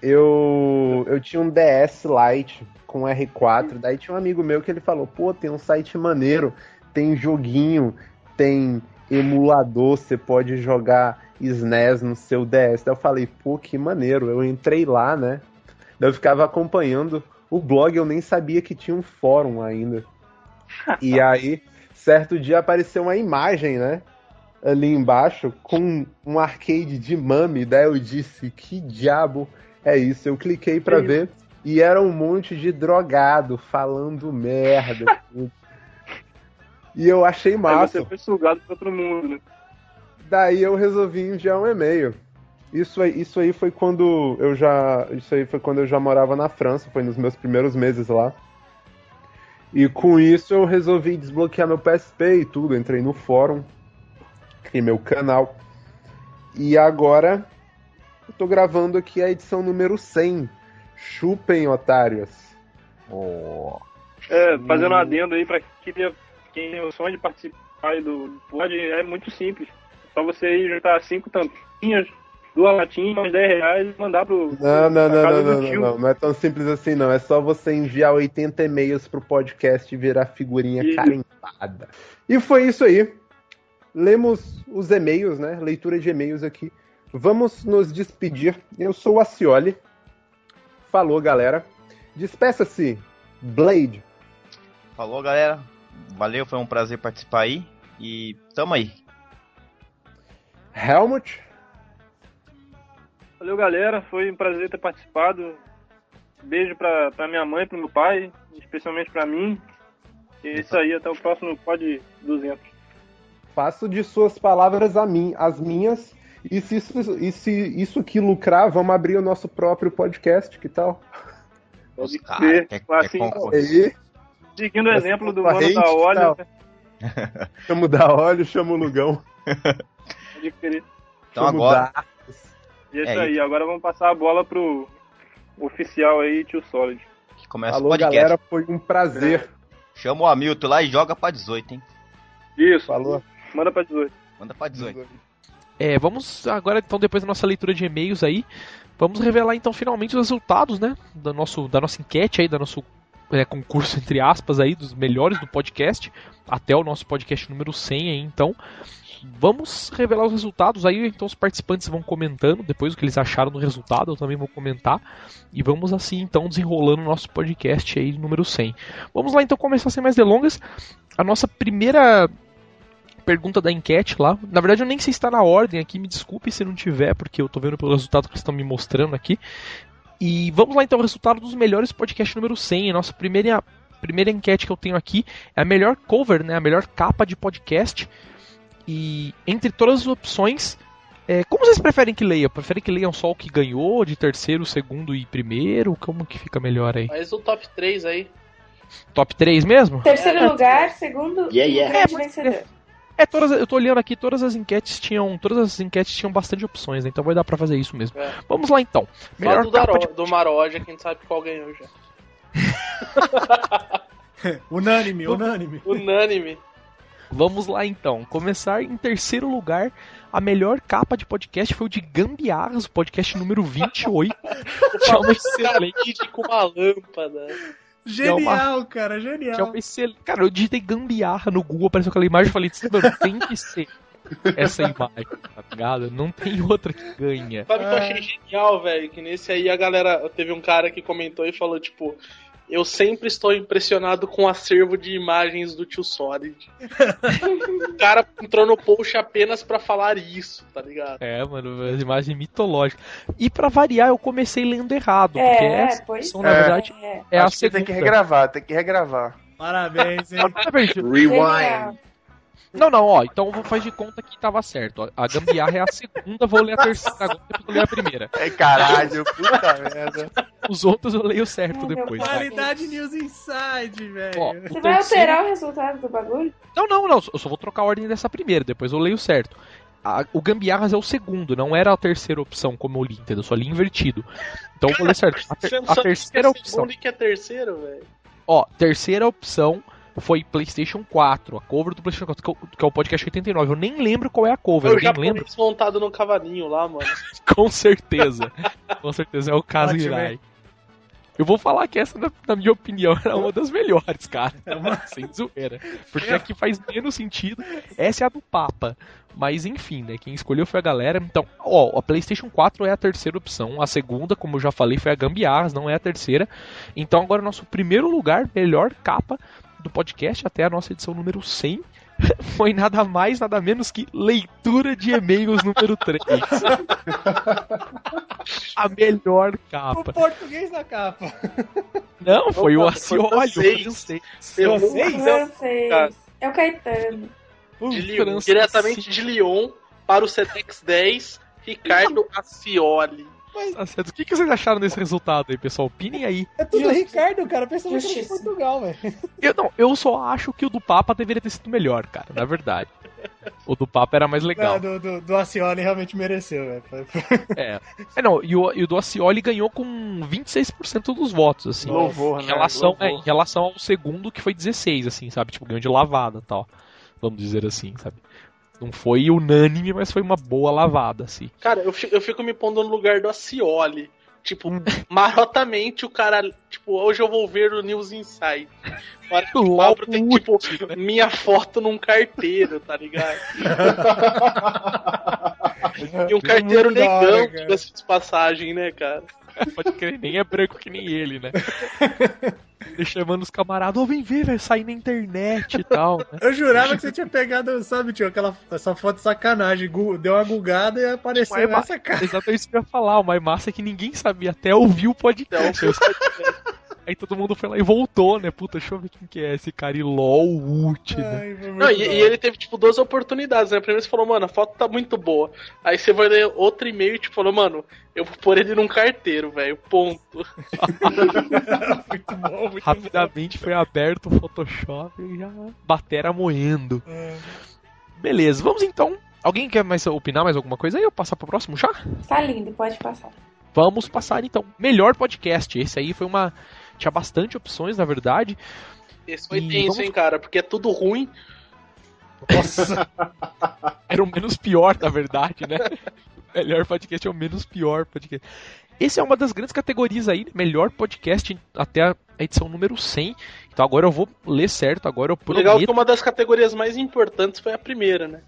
eu, eu tinha um DS Lite com R4, daí tinha um amigo meu que ele falou, pô, tem um site maneiro, tem joguinho, tem emulador, você pode jogar SNES no seu DS. Daí eu falei, pô, que maneiro. Eu entrei lá, né? Daí eu ficava acompanhando o blog, eu nem sabia que tinha um fórum ainda. E aí, certo dia apareceu uma imagem, né? Ali embaixo, com um arcade de mami. Daí eu disse, que diabo é isso? Eu cliquei pra Que ver e era um monte de drogado falando merda. e eu achei Aí massa. você foi sugado pra outro mundo, né? Daí eu resolvi enviar um e-mail. Isso aí, isso aí foi quando eu já, isso aí foi quando eu já morava na França, foi nos meus primeiros meses lá. E com isso eu resolvi desbloquear meu PSP e tudo, entrei no fórum, criei meu canal. E agora eu tô gravando aqui a edição número 100. Chupem, otários. Oh. É, fazendo um adendo aí pra quem tem, quem tem o sonho de participar aí do pod, é muito simples. Só você ir juntar cinco tampinhas, duas latinhas, mais 10 reais e mandar pro. Não, não, não, não, não, não, não, não é tão simples assim, não. É só você enviar 80 e-mails pro podcast e virar figurinha Isso. carimbada. E foi isso aí. Lemos os e-mails, né? Leitura de e-mails aqui. Vamos nos despedir. Eu sou o Acioli. Falou, galera. Despeça-se, Blade. Falou, galera. Valeu, foi um prazer participar aí. E tamo aí. Helmut. Valeu, galera. Foi um prazer ter participado. Beijo pra, pra minha mãe, pro meu pai, especialmente pra mim. E é isso aí, até o próximo pod 200. Faço de suas palavras a mim, as minhas. E se isso, e se isso aqui lucrar, vamos abrir o nosso próprio podcast, que tal? Pode Cara, crer. quer- Assim, quer concorrer. Aí, seguindo o exemplo do Mano da Olha, tal. chamo da óleo, chamo o Lugão. pode crer. Então chamo agora, da- E é isso É aí, agora vamos passar a bola pro oficial aí, tio Solid. que começa Alô, o podcast. galera, foi um prazer. Chama o Hamilton lá e joga pra 18, hein? Isso, Falou. manda pra 18. Manda pra 18. É, vamos agora então depois da nossa leitura de e-mails aí, vamos revelar então finalmente os resultados, né, da nosso da nossa enquete aí, da nosso é, concurso entre aspas aí dos melhores do podcast até o nosso podcast número 100 aí, então vamos revelar os resultados aí, então os participantes vão comentando depois o que eles acharam do resultado, eu também vou comentar e vamos assim então desenrolando o nosso podcast aí número 100. Vamos lá então começar sem mais delongas. A nossa primeira pergunta da enquete lá. Na verdade, eu nem sei se está na ordem aqui, me desculpe se não tiver, porque eu estou vendo pelo resultado que eles estão me mostrando aqui. E vamos lá então, o resultado dos melhores podcasts número 100. A nossa primeira, primeira enquete que eu tenho aqui é a melhor cover, né, a melhor capa de podcast. E entre todas as opções, é, como vocês preferem que leia? Preferem que leiam só o que ganhou, de terceiro, segundo e primeiro? Como que fica melhor aí? Faz o top 3 aí. Top 3 mesmo? Terceiro lugar, segundo Yeah, yeah. grande É, mas- vencedor. É, todas, eu tô olhando aqui, todas as enquetes tinham, todas as enquetes tinham bastante opções, né? então vai dar pra fazer isso mesmo. É. Vamos lá então. Só Melhor do, capa Daro, de... do Maroja, quem sabe qual ganhou já. Unânime, unânime. Unânime. Vamos lá então. Começar em terceiro lugar, a melhor capa de podcast foi o de Gambiarras, o podcast número 28. que é uma excelente, com uma lâmpada. Genial, cara, que é genial. uma excelente. Cara, eu digitei gambiarra no Google, apareceu aquela imagem e falei, mano, tem que ser essa imagem, tá ligado? Não tem outra que ganha. Sabe o que eu achei genial, velho? Que nesse aí a galera. Teve um cara que comentou e falou, tipo. Eu sempre estou impressionado com o acervo de imagens do tio Solid. o cara entrou no post apenas pra falar isso, tá ligado? É, mano, as imagens mitológicas. E pra variar, eu comecei lendo errado, É, porque essa pois opção, é. na verdade, É. é a Acho que segunda. tem que regravar, tem que regravar. Parabéns, hein? Rewind. Não, não, ó, então vou fazer de conta que tava certo. ó. A gambiarra é a segunda, vou ler a terceira agora, depois vou ler a primeira. É caralho, puta merda. Os outros eu leio certo depois. vai. Qualidade News Inside, velho. Ó, o Você vai alterar o resultado do bagulho? Não, não, não, eu só vou trocar a ordem dessa primeira, depois eu leio certo. A- o Gambiarras é o segundo, não era a terceira opção como eu li, entendeu? Eu só li invertido. Então eu vou ler certo. A, ter- a terceira opção. segundo e que é terceiro, velho. Ó, terceira opção foi PlayStation 4, a cover do PlayStation 4, que é o- que é o podcast 89. Eu nem lembro qual é a cover, Foi o alguém lembra? japonês montado no cavalinho lá, mano. Com certeza. Com certeza é o caso Hirai. Eu vou falar que essa, na, na minha opinião, era uma das melhores, cara. Sem zoeira. Porque a que faz menos sentido, essa é a do Papa. Mas enfim, né? Quem escolheu foi a galera. Então, ó, a PlayStation 4 é a terceira opção. A segunda, como eu já falei, foi a Gambiarras, não é a terceira. Então, agora, nosso primeiro lugar, melhor capa do podcast, até a nossa edição número 100, foi nada mais, nada menos que leitura de e-mails número 3. a melhor O capa. português na capa. Não, foi o Opa, foi Acioli, o francês. francês. Cara. É o Caetano. O de Lyon, diretamente de Lyon para o Cetex 10, Ricardo Acioli. Tá certo. O que, que vocês acharam desse resultado aí, pessoal? Opinem aí. É tudo Justo. Ricardo, cara. Pensando que era de. Portugal, velho. Eu, não, eu só acho que o do Papa deveria ter sido melhor, cara, na verdade. O do Papa era mais legal. Não, do, do, do Acioli realmente mereceu, velho. É. é não, e o, e o do Acioli ganhou com 26% dos votos, assim. Louvor, Em né? relação, é, Louvor. em relação ao segundo, que foi 16, assim, sabe? Tipo, ganhou de lavada e tal. Vamos dizer assim, sabe? Não foi unânime, mas foi uma boa lavada, assim. Cara, eu fico, eu fico me pondo no lugar do Acioli. Tipo, Hum. marotamente o cara. Tipo, hoje eu vou ver o News Inside. Na hora que eu Logo abro, tem tipo né? minha foto num carteiro, tá ligado? E um carteiro muito negão, cara. diga-se de passagem, né, cara? Pode crer, nem é branco que nem ele, né? Ele chamando os camaradas, ô, vem ver, vai sair na internet e tal, né? Eu jurava que você tinha pegado, sabe, tio, aquela essa foto de sacanagem. Gu- Deu uma gugada e apareceu é essa cara. Exatamente isso que eu ia falar. O mais massa é que ninguém sabia até ouvir o podcast. Aí todo mundo foi lá e voltou, né? Puta, deixa eu ver quem que é esse cara. E LOL ult, né? Ai, Não, e, e ele teve, tipo, duas oportunidades, né? Primeiro você falou, mano, a foto tá muito boa. Aí você vai ler outro e-mail e tipo, falou, mano, eu vou pôr ele num carteiro, velho. Ponto. muito bom, muito Rapidamente foi aberto o Photoshop e já batera moendo. bom. É. Beleza, vamos então. Alguém quer mais opinar mais alguma coisa aí? Eu passar pro próximo já? Tá lindo, pode passar. Vamos passar então. Melhor podcast. Esse aí foi uma. Tinha bastante opções, na verdade. Esse foi E tenso, vamos- hein, cara? Porque é tudo ruim. Nossa, Era o menos pior, na verdade, né? melhor podcast é o menos pior podcast. Esse é uma das grandes categorias aí, melhor podcast até a edição número 100. Então agora eu vou ler certo, agora eu prometo. Legal que uma das categorias mais importantes foi a primeira, né?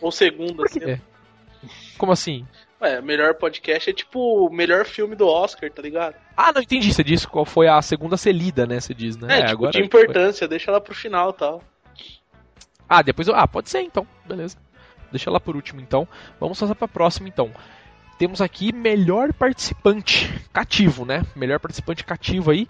Ou segunda, assim. É. Como assim? Ué, melhor podcast é tipo o melhor filme do Oscar, tá ligado? Ah, não entendi. Você disse qual foi a segunda selida, né? Você diz, né? É, tipo, de importância, deixa ela pro final e tal. Ah, depois eu. Ah, pode ser então. Beleza. Deixa lá por último então. Vamos passar pra próxima então. Temos aqui melhor participante cativo, né? Melhor participante cativo aí.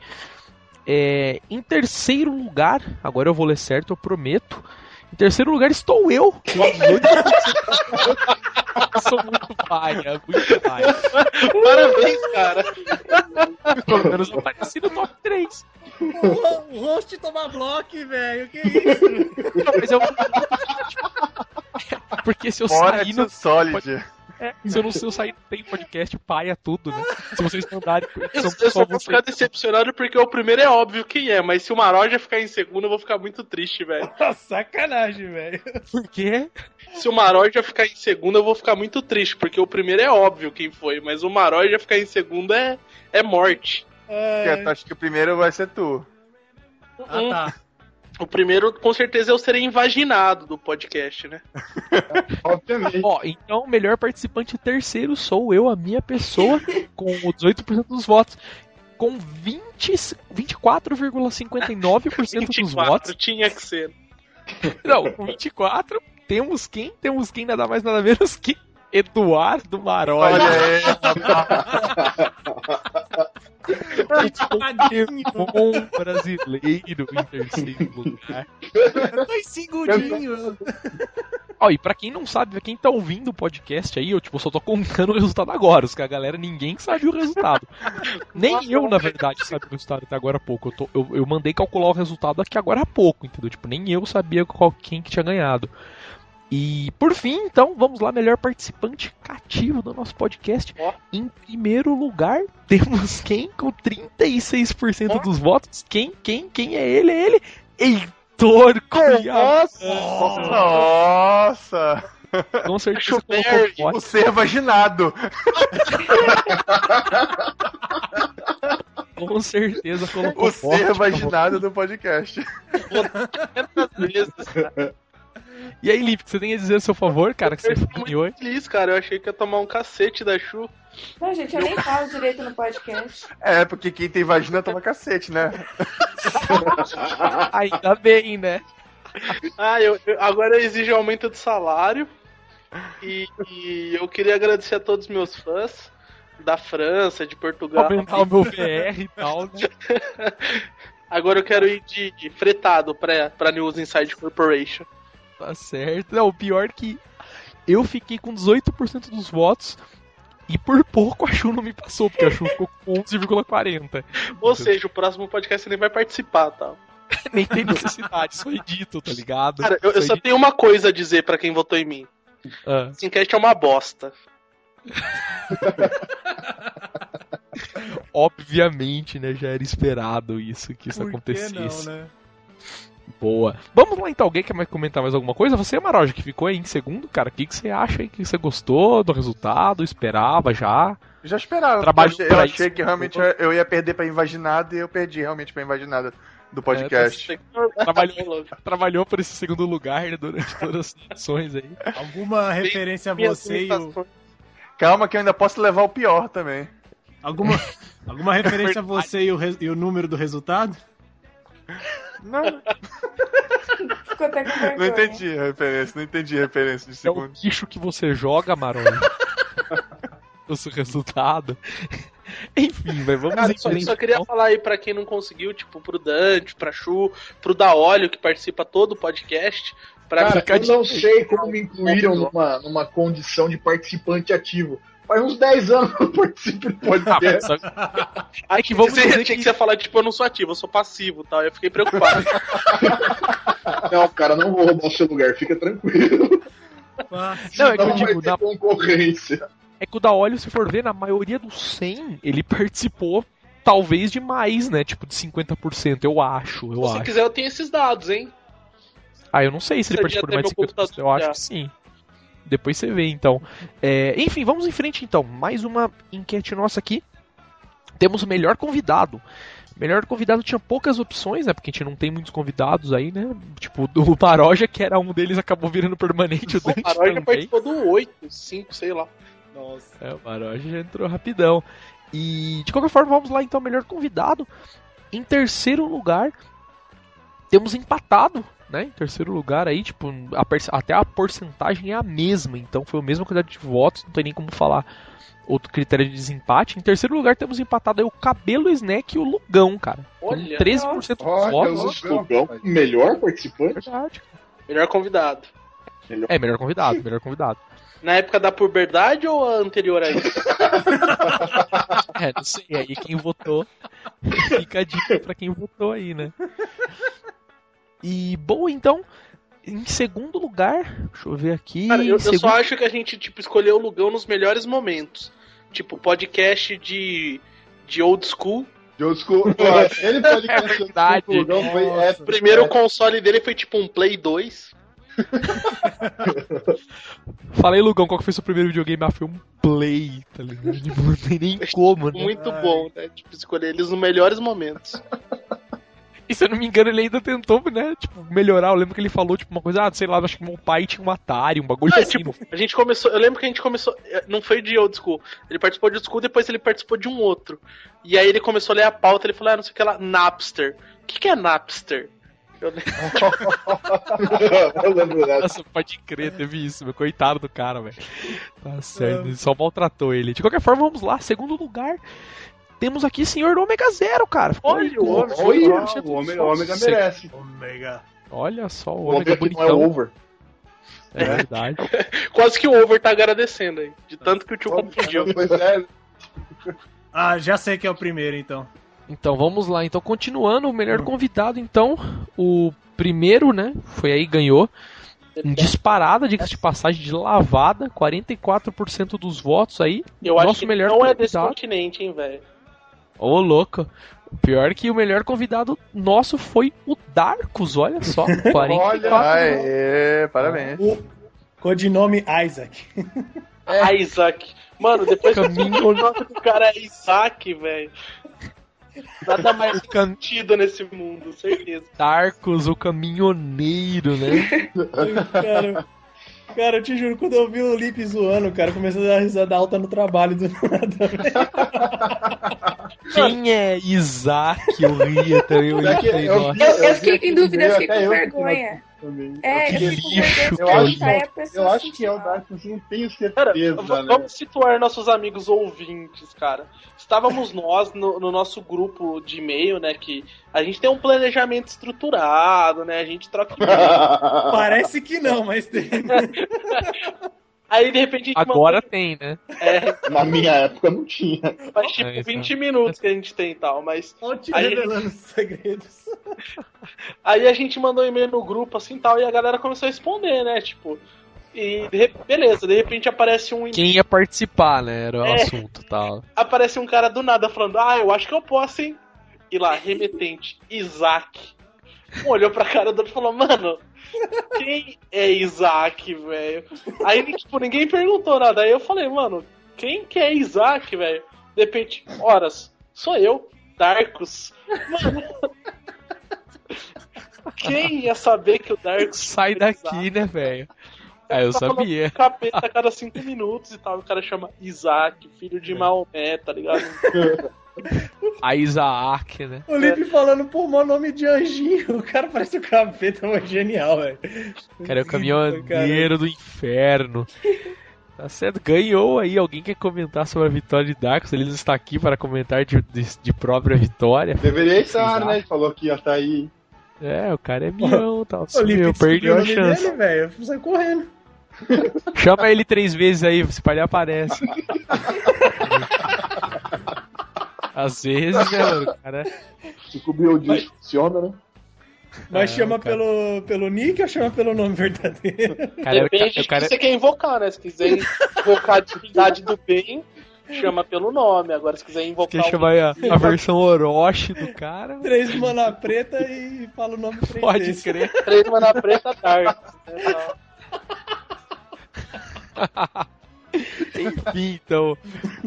É, em terceiro lugar, agora eu vou ler certo, eu prometo. Em terceiro lugar estou eu. sou muito paia, muito paia. Parabéns, cara. Pelo menos eu apareci no top 3. O host toma bloco, velho. Que isso? Não, mas eu. Porque se eu Fora sair no. Solid. É, se eu não se eu sair tem podcast, paia tudo, né? Se vocês mandarem. Eu, eu só vou vocês. ficar decepcionado porque o primeiro é óbvio quem é, mas se o Maroja ficar em segundo, eu vou ficar muito triste, velho. Sacanagem, velho. Por quê? Se o Maroja ficar em segundo, eu vou ficar muito triste, porque o primeiro é óbvio quem foi, mas o Maroja ficar em segundo é, é morte. Eu acho que o primeiro vai ser tu. Ah, tá. O primeiro, com certeza, eu serei invaginado do podcast, né? Obviamente. Ó, então o melhor participante terceiro sou eu, a minha pessoa, com o 18% dos votos. Com 20 24,59% dos 24, votos. tinha que ser. Não, com 24, temos quem? Temos quem nada mais nada menos que Eduardo Maroja. Olha aí. Bom brasileiro em terceiro lugar. Dois segundinhos. Ó, e pra quem não sabe, pra quem tá ouvindo o podcast aí, eu tipo, só tô contando o resultado agora. Os que a galera, ninguém sabe o resultado. Nem eu, na verdade, sabia o resultado até agora há pouco. Eu, tô- eu, eu mandei calcular o resultado aqui agora há pouco, entendeu? Tipo, nem eu sabia qual, quem que tinha ganhado. E por fim, então, vamos lá, melhor participante cativo do nosso podcast. Ó. Em primeiro lugar, temos quem com 36% dos votos? Quem, quem, quem é ele? É ele? Heitor Cunha. Nossa! Com certeza Chuperry, colocou O voto. ser vaginado. Com certeza colocou O ser vaginado do podcast. vezes. E aí, que você tem a dizer a seu favor, cara, que você Eu fico ganhou? muito feliz, cara. Eu achei que ia tomar um cacete da Chu. Não, gente, eu nem falo direito no podcast. É, porque quem tem vagina toma cacete, né? Ainda bem, né? Ah, eu, eu- agora eu exijo aumento de salário. E, e eu queria agradecer a todos os meus fãs da França, de Portugal. Aumentar o meu VR e tal, né? Agora eu quero ir de, de fretado pra, pra News Inside Corporation. Tá certo. Não, o pior que eu fiquei com 18% dos votos e por pouco a Chu não me passou, porque a Chu ficou com 11,40. Ou seja, o próximo podcast você nem vai participar, tá? Nem tem necessidade, só edito, tá ligado? Cara, eu, eu só tenho uma coisa a dizer pra quem votou em mim. Ah, Esse enquete é uma bosta. obviamente, né? Já era esperado isso, que isso Por que acontecesse. não, né? Boa. Vamos lá então, alguém quer mais comentar mais alguma coisa? Você, Maroja, que ficou aí em segundo, cara, o que, que você acha aí? Que você gostou do resultado? Esperava já? Já esperava. Trabalho eu achei, isso. que realmente eu ia perder pra invaginada e eu perdi realmente pra invaginada do podcast. Trabalhou, trabalhou por esse segundo lugar né, durante todas as edições aí. Alguma referência a você e o... Calma que eu ainda posso levar o pior também. Alguma, alguma referência a você e o, e o número do resultado? Não, Ficou até com não entendi a referência, não entendi a referência de É o segundo. bicho que você joga, Maroja. o seu resultado. Enfim, mas vamos Cara, só, só queria então. falar aí pra quem não conseguiu, tipo, pro Dante, pra Chu, pro Daolio, que participa todo o podcast. Pra Cara, ficar eu não sei como me incluíram numa, numa condição de participante ativo. Faz uns 10 anos que eu participo do Ah, podcast. só- Aí que vamos você, dizer tinha que- que você falar, tipo, eu não sou ativo, eu sou passivo tal. Eu fiquei preocupado. Não, cara, não vou roubar o seu lugar, fica tranquilo. Ah, Não, é que eu digo, na- concorrência. É que o da óleo, se for ver, na maioria dos 100, ele participou talvez de mais, né? Tipo, de 50%, eu acho, eu Se você acho. quiser, eu tenho esses dados, hein? Ah, eu não sei se ele participou de mais de ter meu 50%, eu acho que sim. Depois você vê, então. É, enfim, vamos em frente, então. Mais uma enquete nossa aqui. Temos o melhor convidado. Melhor convidado tinha poucas opções, né? Porque a gente não tem muitos convidados aí, né? Tipo, o Maroja, que era um deles, acabou virando permanente. O, o Maroja participou do 8, 5, sei lá. Nossa. É, o Maroja já entrou rapidão. E de qualquer forma, vamos lá então, melhor convidado. Em terceiro lugar, temos empatado, né? Em terceiro lugar aí, tipo, a até a porcentagem é a mesma, então foi a mesma quantidade de votos, não tem nem como falar outro critério de desempate. Em terceiro lugar temos empatado aí o Cabelo Snack e o Lugão, cara. Olha, 13% dos votos. O Lugão, melhor participante? Verdade. Melhor convidado. Melhor. É, melhor convidado, melhor convidado. Na época da puberdade ou a anterior aí? é, não sei. Aí quem votou, fica a dica pra quem votou aí, né? E, bom, então, em segundo lugar, deixa eu ver aqui. Cara, eu, segundo... eu, só acho que a gente, tipo, escolheu o Lugão nos melhores momentos. Tipo, podcast de, de old school. De old school. Ele podcast é verdade. o Lugão foi primeiro console dele foi tipo um Play 2. Falei, Lugão, qual que foi seu primeiro videogame? Ah, foi um Play, tá ligado? Tipo, não tem nem como, né? Muito bom, né? Tipo, escolher eles nos melhores momentos. E se eu não me engano, ele ainda tentou, né, tipo, melhorar. Eu lembro que ele falou, tipo, uma coisa, ah, sei lá, acho que meu pai tinha um Atari, um bagulho ah, assim. Tipo, a gente começou, eu lembro que a gente começou, eh, não foi de old school. Ele participou de old school, depois ele participou de um outro. E aí ele começou a ler a pauta, ele falou, ah, não sei o que lá, Napster. O que, que é Napster? Eu lembro. eu lembro dessa. Nossa, pode crer, teve isso, meu. Coitado do cara, velho. Tá certo, ele só maltratou ele. De qualquer forma, vamos lá. Segundo lugar, temos aqui senhor Ômega Zero, cara. Olha, o Ômega, olha, o Ômega, Ômega merece. Ômega. Olha só, o Ômega bonitão. Não é over. É verdade. Quase que o over tá agradecendo aí. De tanto que o tio confundiu. É. Ah, já sei que é o primeiro, então. Então vamos lá. Então, continuando, o melhor convidado, então, o primeiro, né? Foi aí, ganhou. Disparada, diga-se de passagem, de lavada, 44% dos votos aí. Eu Nosso acho que melhor não convidado. é desse continente, hein, velho. Ô, louco. Pior que o melhor convidado nosso foi o Darkus, olha só. 44 olha, aê, parabéns. O codinome Isaac. É. Isaac. Mano, depois Caminho... que o nome do cara é Isaac, velho. Nada mais sentido nesse mundo, certeza. Darkus, o caminhoneiro, né? cara, cara, eu te juro, quando eu vi o Lip zoando, cara, comecei a dar risada alta no trabalho do nada. Quem é Isaac? Eu ria também. Eu, eu, eu, eu fiquei em dúvida, eu fiquei com vergonha. É, que lixo, eu, acho, que, eu acho que é o Dark, mas não tenho certeza. Cara, né? Vamos situar nossos amigos ouvintes, cara. Estávamos nós no, no, nosso grupo de e-mail, né? Que a gente tem um planejamento estruturado, né? A gente troca Parece que não, mas tem. Aí de repente Agora mandou... tem, né? É. Na minha época não tinha. Faz tipo é 20 minutos que a gente tem e tal, mas. Olha te revelando segredos. Aí a gente mandou um e-mail no grupo assim tal, e a galera começou a responder, né? Tipo. E de... beleza, de repente aparece um. Quem ia participar, né? Era o é... assunto tal. Aparece um cara do nada falando, ah, eu acho que eu posso, hein? E lá, remetente, Isaac. Um olhou pra cara do outro e falou, mano, quem é Isaac, velho? Aí, tipo, ninguém perguntou nada. Aí eu falei, mano, quem que é Isaac, velho? De repente, horas, sou eu, Darkus. Mano. Quem ia saber que o Darkus. Sai daqui, né, velho? É, eu tá sabia. Capeta a cada cinco minutos e tal. O cara chama Isaac, filho de Maomé, tá ligado? A Isaac, né? O Lipe falando, pô, o nome de anjinho. O cara parece o capeta, mas genial, velho. Cara é o caminhoneiro do inferno. Tá certo, ganhou aí. Alguém quer comentar sobre a vitória de Darkus? Ele não está aqui para comentar de, de, de própria vitória. Deveria estar, né? Ele falou que ia estar aí. É, o cara é mião, tal. Tá, eu perdi a chance. Dele, velho. Sai correndo. Chama ele três vezes aí, se ele aparece. Às vezes, né, mano? Cara... Se cobriu de funciona, né? Mas é, chama cara... pelo, pelo nick ou chama pelo nome verdadeiro? Cara, Depende de cara... que você quer invocar, né? Se quiser invocar a divindade do bem, chama pelo nome. Agora, se quiser invocar. Quer chamar a, a, versão Orochi do cara? Três mana preta e fala o nome três Pode vezes. crer. Três mana preta Dark. Né? Enfim, então,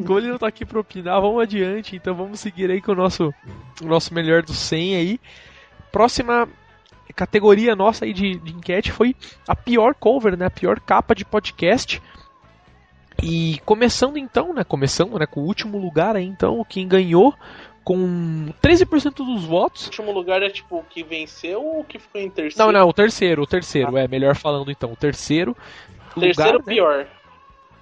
como ele não tá aqui pra opinar, vamos adiante. Então vamos seguir aí com o nosso, o nosso melhor do 100 aí. Próxima categoria nossa aí de, de enquete foi a pior cover, né? A pior capa de podcast. E começando então, né? Começando né, com o último lugar aí, então, quem ganhou com 13% dos votos. O último lugar é tipo o que venceu ou o que ficou em terceiro? Não, não, o terceiro, o terceiro, ah. é melhor falando então, o terceiro. Terceiro lugar, pior. Né?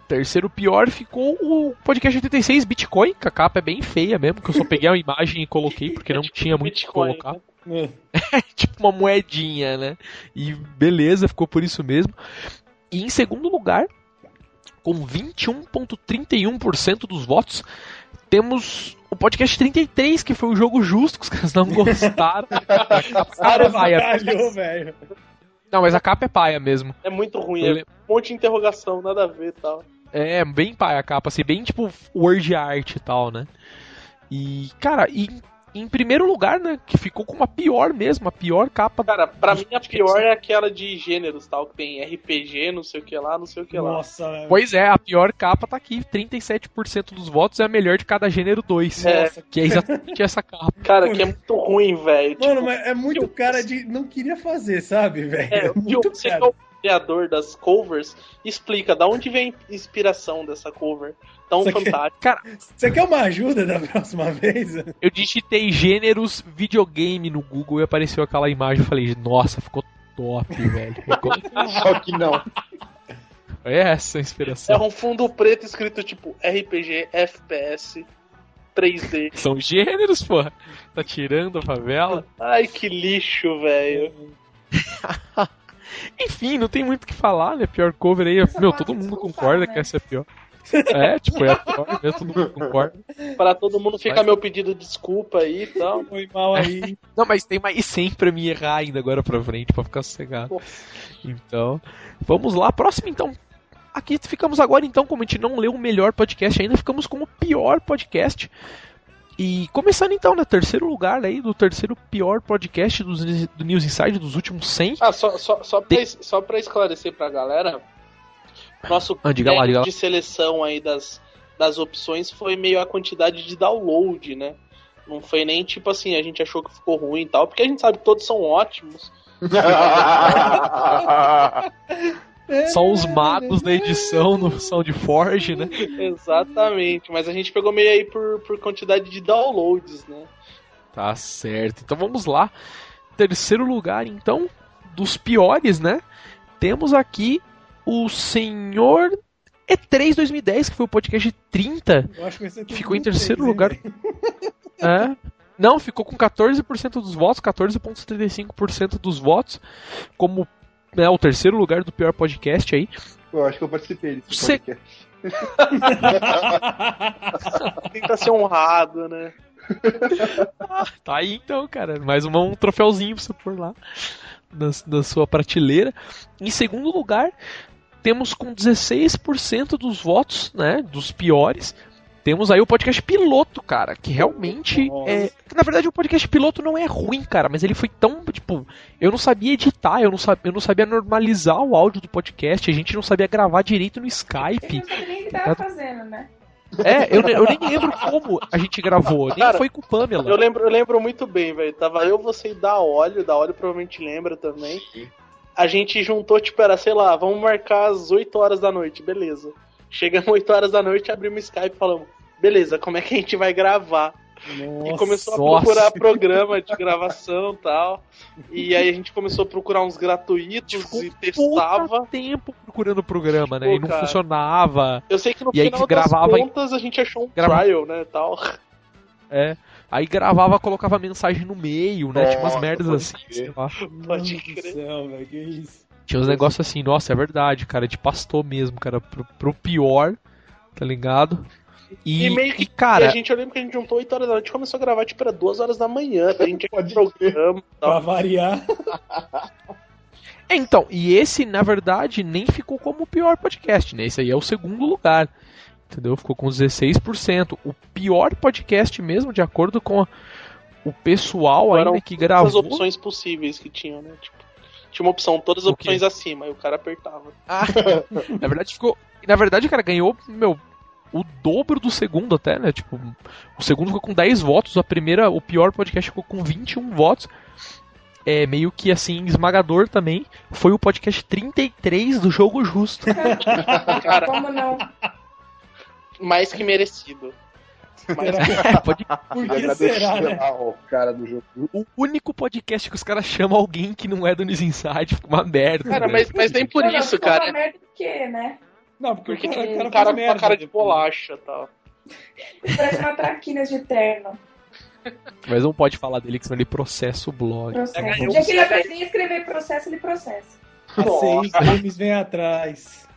Terceiro pior ficou o podcast 86 Bitcoin, que a capa é bem feia mesmo, que eu só peguei a imagem e coloquei porque não é tipo tinha muito o que colocar. Né? É tipo uma moedinha, né? E beleza, ficou por isso mesmo. E em segundo lugar, com 21,31% dos votos, temos o podcast 33, que foi o jogo justo, que os caras não gostaram. Cara, paia. velho. Não, mas a capa é paia mesmo. É muito ruim, é um monte de interrogação, nada a ver e tal. É, bem paia a capa, assim, bem tipo word art e tal, né? E, cara, e em primeiro lugar, né? Que ficou com uma pior mesmo, a pior capa. Cara, pra mim a pior é aquela de gêneros, tal, que tem RPG, não sei o que lá, não sei o que lá. Nossa. Pois é, a pior capa tá aqui. 37% dos votos é a melhor de cada gênero 2. É. Que é exatamente essa capa. Cara, que é muito ruim, velho. Mano, tipo, mas é muito cara de. Não queria fazer, sabe, velho? É, é muito cara criador das covers explica da onde vem a inspiração dessa cover tão fantástica. Cara, você quer uma ajuda da próxima vez? Eu digitei gêneros videogame no Google e apareceu aquela imagem. Eu falei, nossa, ficou top, velho. Ficou... Só que não. É essa a inspiração. É um fundo preto escrito tipo RPG, FPS, 3D. São gêneros, porra. Tá tirando a favela. Ai, que lixo, velho. Enfim, não tem muito o que falar, né? Pior cover aí. Meu, todo mundo concorda que essa é a pior. É, tipo, é a pior mesmo, todo mundo concorda. Para todo mundo ficar mas... meu pedido de desculpa aí e tal. Foi mal aí. Não, mas tem mais 100 pra me errar ainda agora pra frente, pra ficar sossegado. Então, vamos lá. Próximo, então. Aqui ficamos agora, então, como a gente não leu o melhor podcast ainda, ficamos com o pior podcast. E começando então, né? Terceiro lugar aí do terceiro pior podcast do, do News Inside dos últimos 100. Ah, só, só, só, pra, só pra esclarecer pra galera, nosso ah, diga lá, diga de seleção aí das, das opções foi meio a quantidade de download, né? Não foi nem tipo assim, a gente achou que ficou ruim e tal, porque a gente sabe que todos são ótimos. Só os magos da edição no Soundforge, né? Exatamente, mas a gente pegou meio aí por, por quantidade de downloads, né? Tá certo. Então vamos lá. Terceiro lugar, então, dos piores, né? Temos aqui o Senhor E3 2010, que foi o podcast 30. Eu acho que, vai que ficou em terceiro lugar. é. Não, ficou com 14% dos votos, 14,35% dos votos, como né, o terceiro lugar do pior podcast aí. Eu acho que eu participei desse Você... podcast. Tenta ser honrado, né? tá aí então, cara. Mais um, um troféuzinho pra você pôr lá na, na sua prateleira. Em segundo lugar, temos com 16% dos votos, né, dos piores, temos aí o podcast piloto, cara, que realmente Nossa. é. Na verdade, o podcast piloto não é ruim, cara, mas ele foi tão, tipo, eu não sabia editar, eu não sabia, eu não sabia normalizar o áudio do podcast, a gente não sabia gravar direito no Skype. Eu não sabia nem o que tava fazendo, né? É, eu, eu nem lembro como a gente gravou, nem cara, foi com o Pamela. Eu lembro, eu lembro muito bem, velho. Tava eu, você e da óleo, da óleo provavelmente lembra também. A gente juntou, tipo, era, sei lá, vamos marcar às 8 horas da noite, beleza. Chegamos 8 horas da noite, abrimos o Skype e falamos, beleza, como é que a gente vai gravar? Nossa, e começou a procurar nossa. programa de gravação e tal. E aí a gente começou a procurar uns gratuitos e testava. tempo procurando o programa, né? Pô, e não cara, funcionava. Eu sei que no e final aí gravava contas a gente achou um Grava... trial, né, tal. É. Aí gravava, colocava mensagem no meio, né? Tinha umas merdas assim, sei lá. Pode crer. Céu, véio, que isso? Tinha uns negócios assim, nossa, é verdade, cara, de pastor mesmo, cara, pro, pro pior, tá ligado? E, e meio que, e, cara, a gente, eu lembro que a gente juntou 8 horas da noite e começou a gravar, tipo, era 2 horas da manhã, a gente pode programa. Pra variar. É, então, e esse, na verdade, nem ficou como o pior podcast, né? Esse aí é o segundo lugar. Entendeu? Ficou com 16%. O pior podcast mesmo, de acordo com o pessoal ainda que gravou. as opções possíveis que tinham, né? Tipo, Tinha uma opção, todas as opções acima, e o cara apertava. Ah, na verdade ficou. Na verdade, cara, ganhou, meu, o dobro do segundo até, né? Tipo, o segundo ficou com 10 votos, a primeira, o pior podcast ficou com 21 votos. É meio que assim, esmagador também. Foi o podcast 33 do Jogo Justo. Cara, Como não? mais que merecido. Mas, É, pode- Por Queria que agradecer será, né? o cara do jogo. O único podcast que os caras chamam alguém que não é do News Inside, fica uma merda. cara, né? mas, mas nem por isso, ficou uma cara. merda quê, né? Não, porque, Porque o tem cara, um o cara, cara com merda uma cara de depois. bolacha e tal. Parece uma traquinas de terno. Mas não pode falar dele, que senão ele processa o blog. Processo. O dia que ele aprender a escrever processo, ele processa. Assim, crimes vem atrás.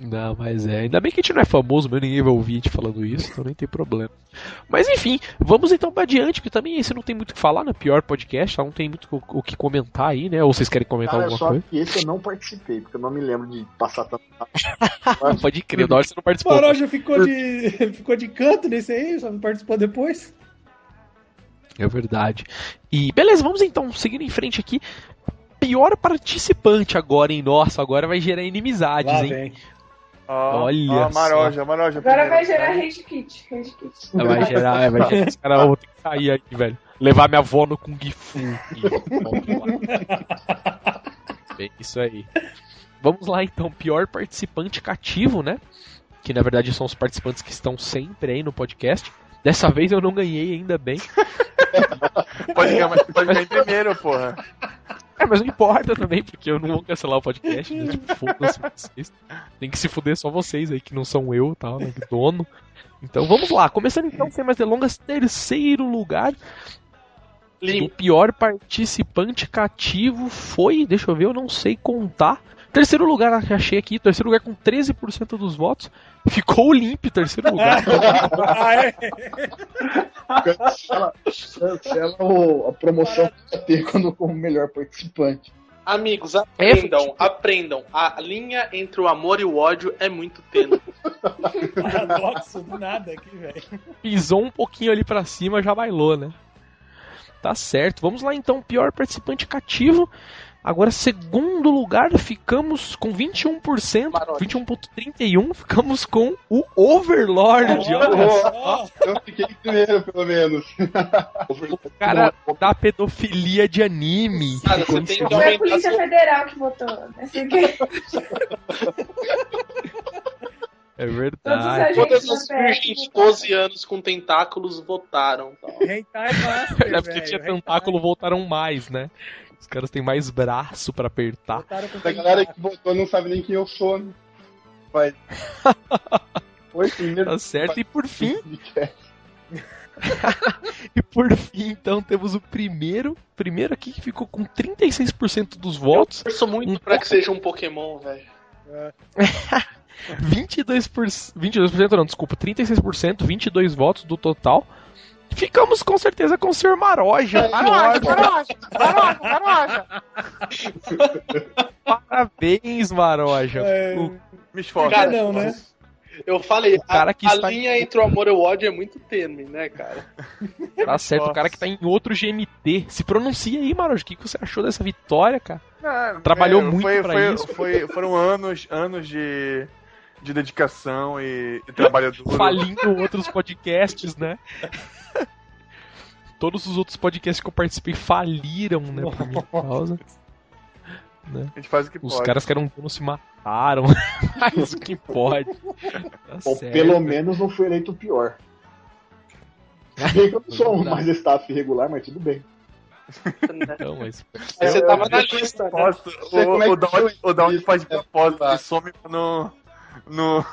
Não, mas é. Ainda bem que a gente não é famoso, mas ninguém vai ouvir a gente falando isso, então nem tem problema. Mas enfim, vamos então pra adiante, porque também esse não tem muito o que falar no pior podcast, não tem muito o, o que comentar aí, né? Ou vocês querem comentar Cara, alguma só coisa? que esse eu não participei, porque eu não me lembro de passar tanto. Pode crer, da hora você não O participou. Maroja ficou de, ficou de canto nesse aí, só participou depois. É verdade. E beleza, vamos então seguindo em frente aqui. Pior participante agora, hein? Nossa, agora vai gerar inimizades, Lá hein? vem. Olha ó, Maroja, Maroja. Agora primeiro, vai gerar cara. rage kit. Rage kit. Vai gerar, é, vai gerar. Os caras vão ter que sair aqui, velho. Levar minha avó no Kung Fu. Bem, Isso aí. Vamos lá então, pior participante cativo, né? Que na verdade são os participantes que estão sempre aí no podcast. Dessa vez eu não ganhei ainda bem. Pode ganhar, pode ganhar em primeiro, porra. É, mas não importa também, porque eu não vou cancelar o podcast, né? Tipo, foda-se vocês. Tem que se fuder só vocês aí, que não são eu, tal, né? que Dono. Então vamos lá, começando então, sem mais delongas, terceiro lugar. O pior participante cativo foi, deixa eu ver, eu não sei contar. Terceiro lugar que achei aqui, terceiro lugar com 13% dos votos. Ficou o Limp, terceiro lugar. Ah, é? Cancela, cancela o- a promoção que vai ter quando como melhor participante. amigos, aprendam, aprendam. A linha entre o amor e o ódio é muito tênue. Paradoxo do nada aqui, velho. Pisou um pouquinho ali pra cima, já bailou, né? Tá certo. Vamos lá então, pior participante cativo. Agora, segundo lugar, ficamos com 21%, Marote. 21.31, ficamos com o Overlord. Olha só. Eu fiquei em primeiro, pelo menos. O cara da pedofilia de anime. Cara, você tem que Foi a Polícia. Federal que votou. Esse aqui. É Todos os verdade. Todas da as virgens de 12 anos com tentáculos votaram. Hentai Master, É porque tinha velho. tentáculo, voltaram mais, né? Os caras têm mais braço pra apertar. A galera que votou não sabe nem quem eu sou. Né? Vai. Foi primeiro. Tá certo. E por fim, e por fim, então, temos o primeiro. Primeiro aqui que ficou com 36% dos votos. Torço muito pra que seja um Pokémon, velho. 22%, 22% não, desculpa, 36%, 22 votos do total. Ficamos com certeza com o Sr. Maroja. Maroja, Maroja, Maroja, Maroja. Parabéns, Maroja. É, O Me esforço. Cara, não, né? Eu falei, O cara a, que a está- linha entre o amor e o ódio é muito tênue, né, cara? Tá certo, o cara que tá em outro GMT. Se pronuncia aí, Maroja. O que que você achou dessa vitória, cara? Não, Trabalhou é, muito foi, pra foi- isso. foi- foram anos, anos de, de dedicação e, e trabalho duro. Falindo outros podcasts, né? Todos os outros podcasts que eu participei faliram, né, por minha causa. A gente faz o que Os pode. caras que eram donos se mataram. Mas o que pode. Tá Bom, pelo menos não foi eleito o pior. Bem que eu não sou um mais staff regular, mas tudo bem. Não, mas... Mas você Eu- tava eu- na lista, né? Como é o, o, o Down faz de propósito, ele some pra não, não,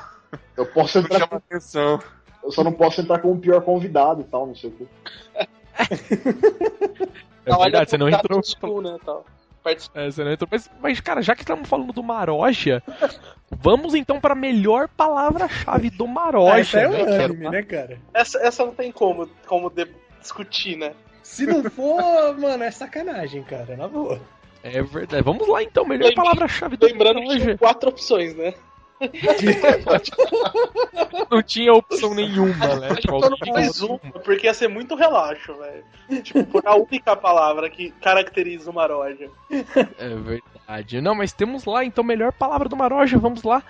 Eu posso não entrar chamar com, atenção. eu só não posso entrar como o pior convidado e tal, não sei o quê. É verdade, você não entrou. Né, tal. Participa- É, você não entrou. Mas, mas, cara, já que estamos falando do Maroja, vamos então pra melhor palavra-chave do Ah, Maroja. essa é né, que é unânime, uma- né, cara? Essa, essa não tem como, como de- discutir, né? Se não for, mano, é sacanagem, cara, na boa. É verdade. Vamos lá então, melhor palavra-chave do Lembrando que Maroja. tinha quatro opções, né? Não tinha opção nenhuma, né? Tipo, mais uma, porque ia ser muito relaxo, velho. Tipo, por a única palavra que caracteriza uma roja. É verdade. Não, mas temos lá, então, melhor palavra do Maroja. Vamos lá.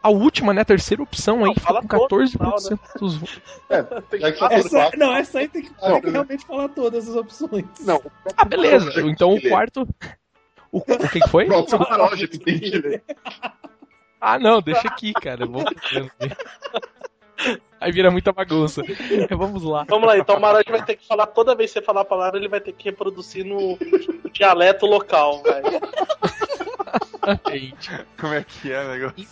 A última, né? A terceira opção aí, fala com 14% todas, né? dos votos. Já que Essa, quatro. não, essa aí tem que, Não, tem que realmente falar todas as opções. Não, Ah, beleza. Então o quarto. O, o que foi? Pronto, só uma loja que tem que ler. Ah, não, deixa aqui, cara. Vou. Aí vira muita bagunça. Vamos lá. Vamos lá, então o Marote vai ter que falar, toda vez que você falar a palavra, ele vai ter que reproduzir no dialeto local, velho. Gente, como é que é o negócio?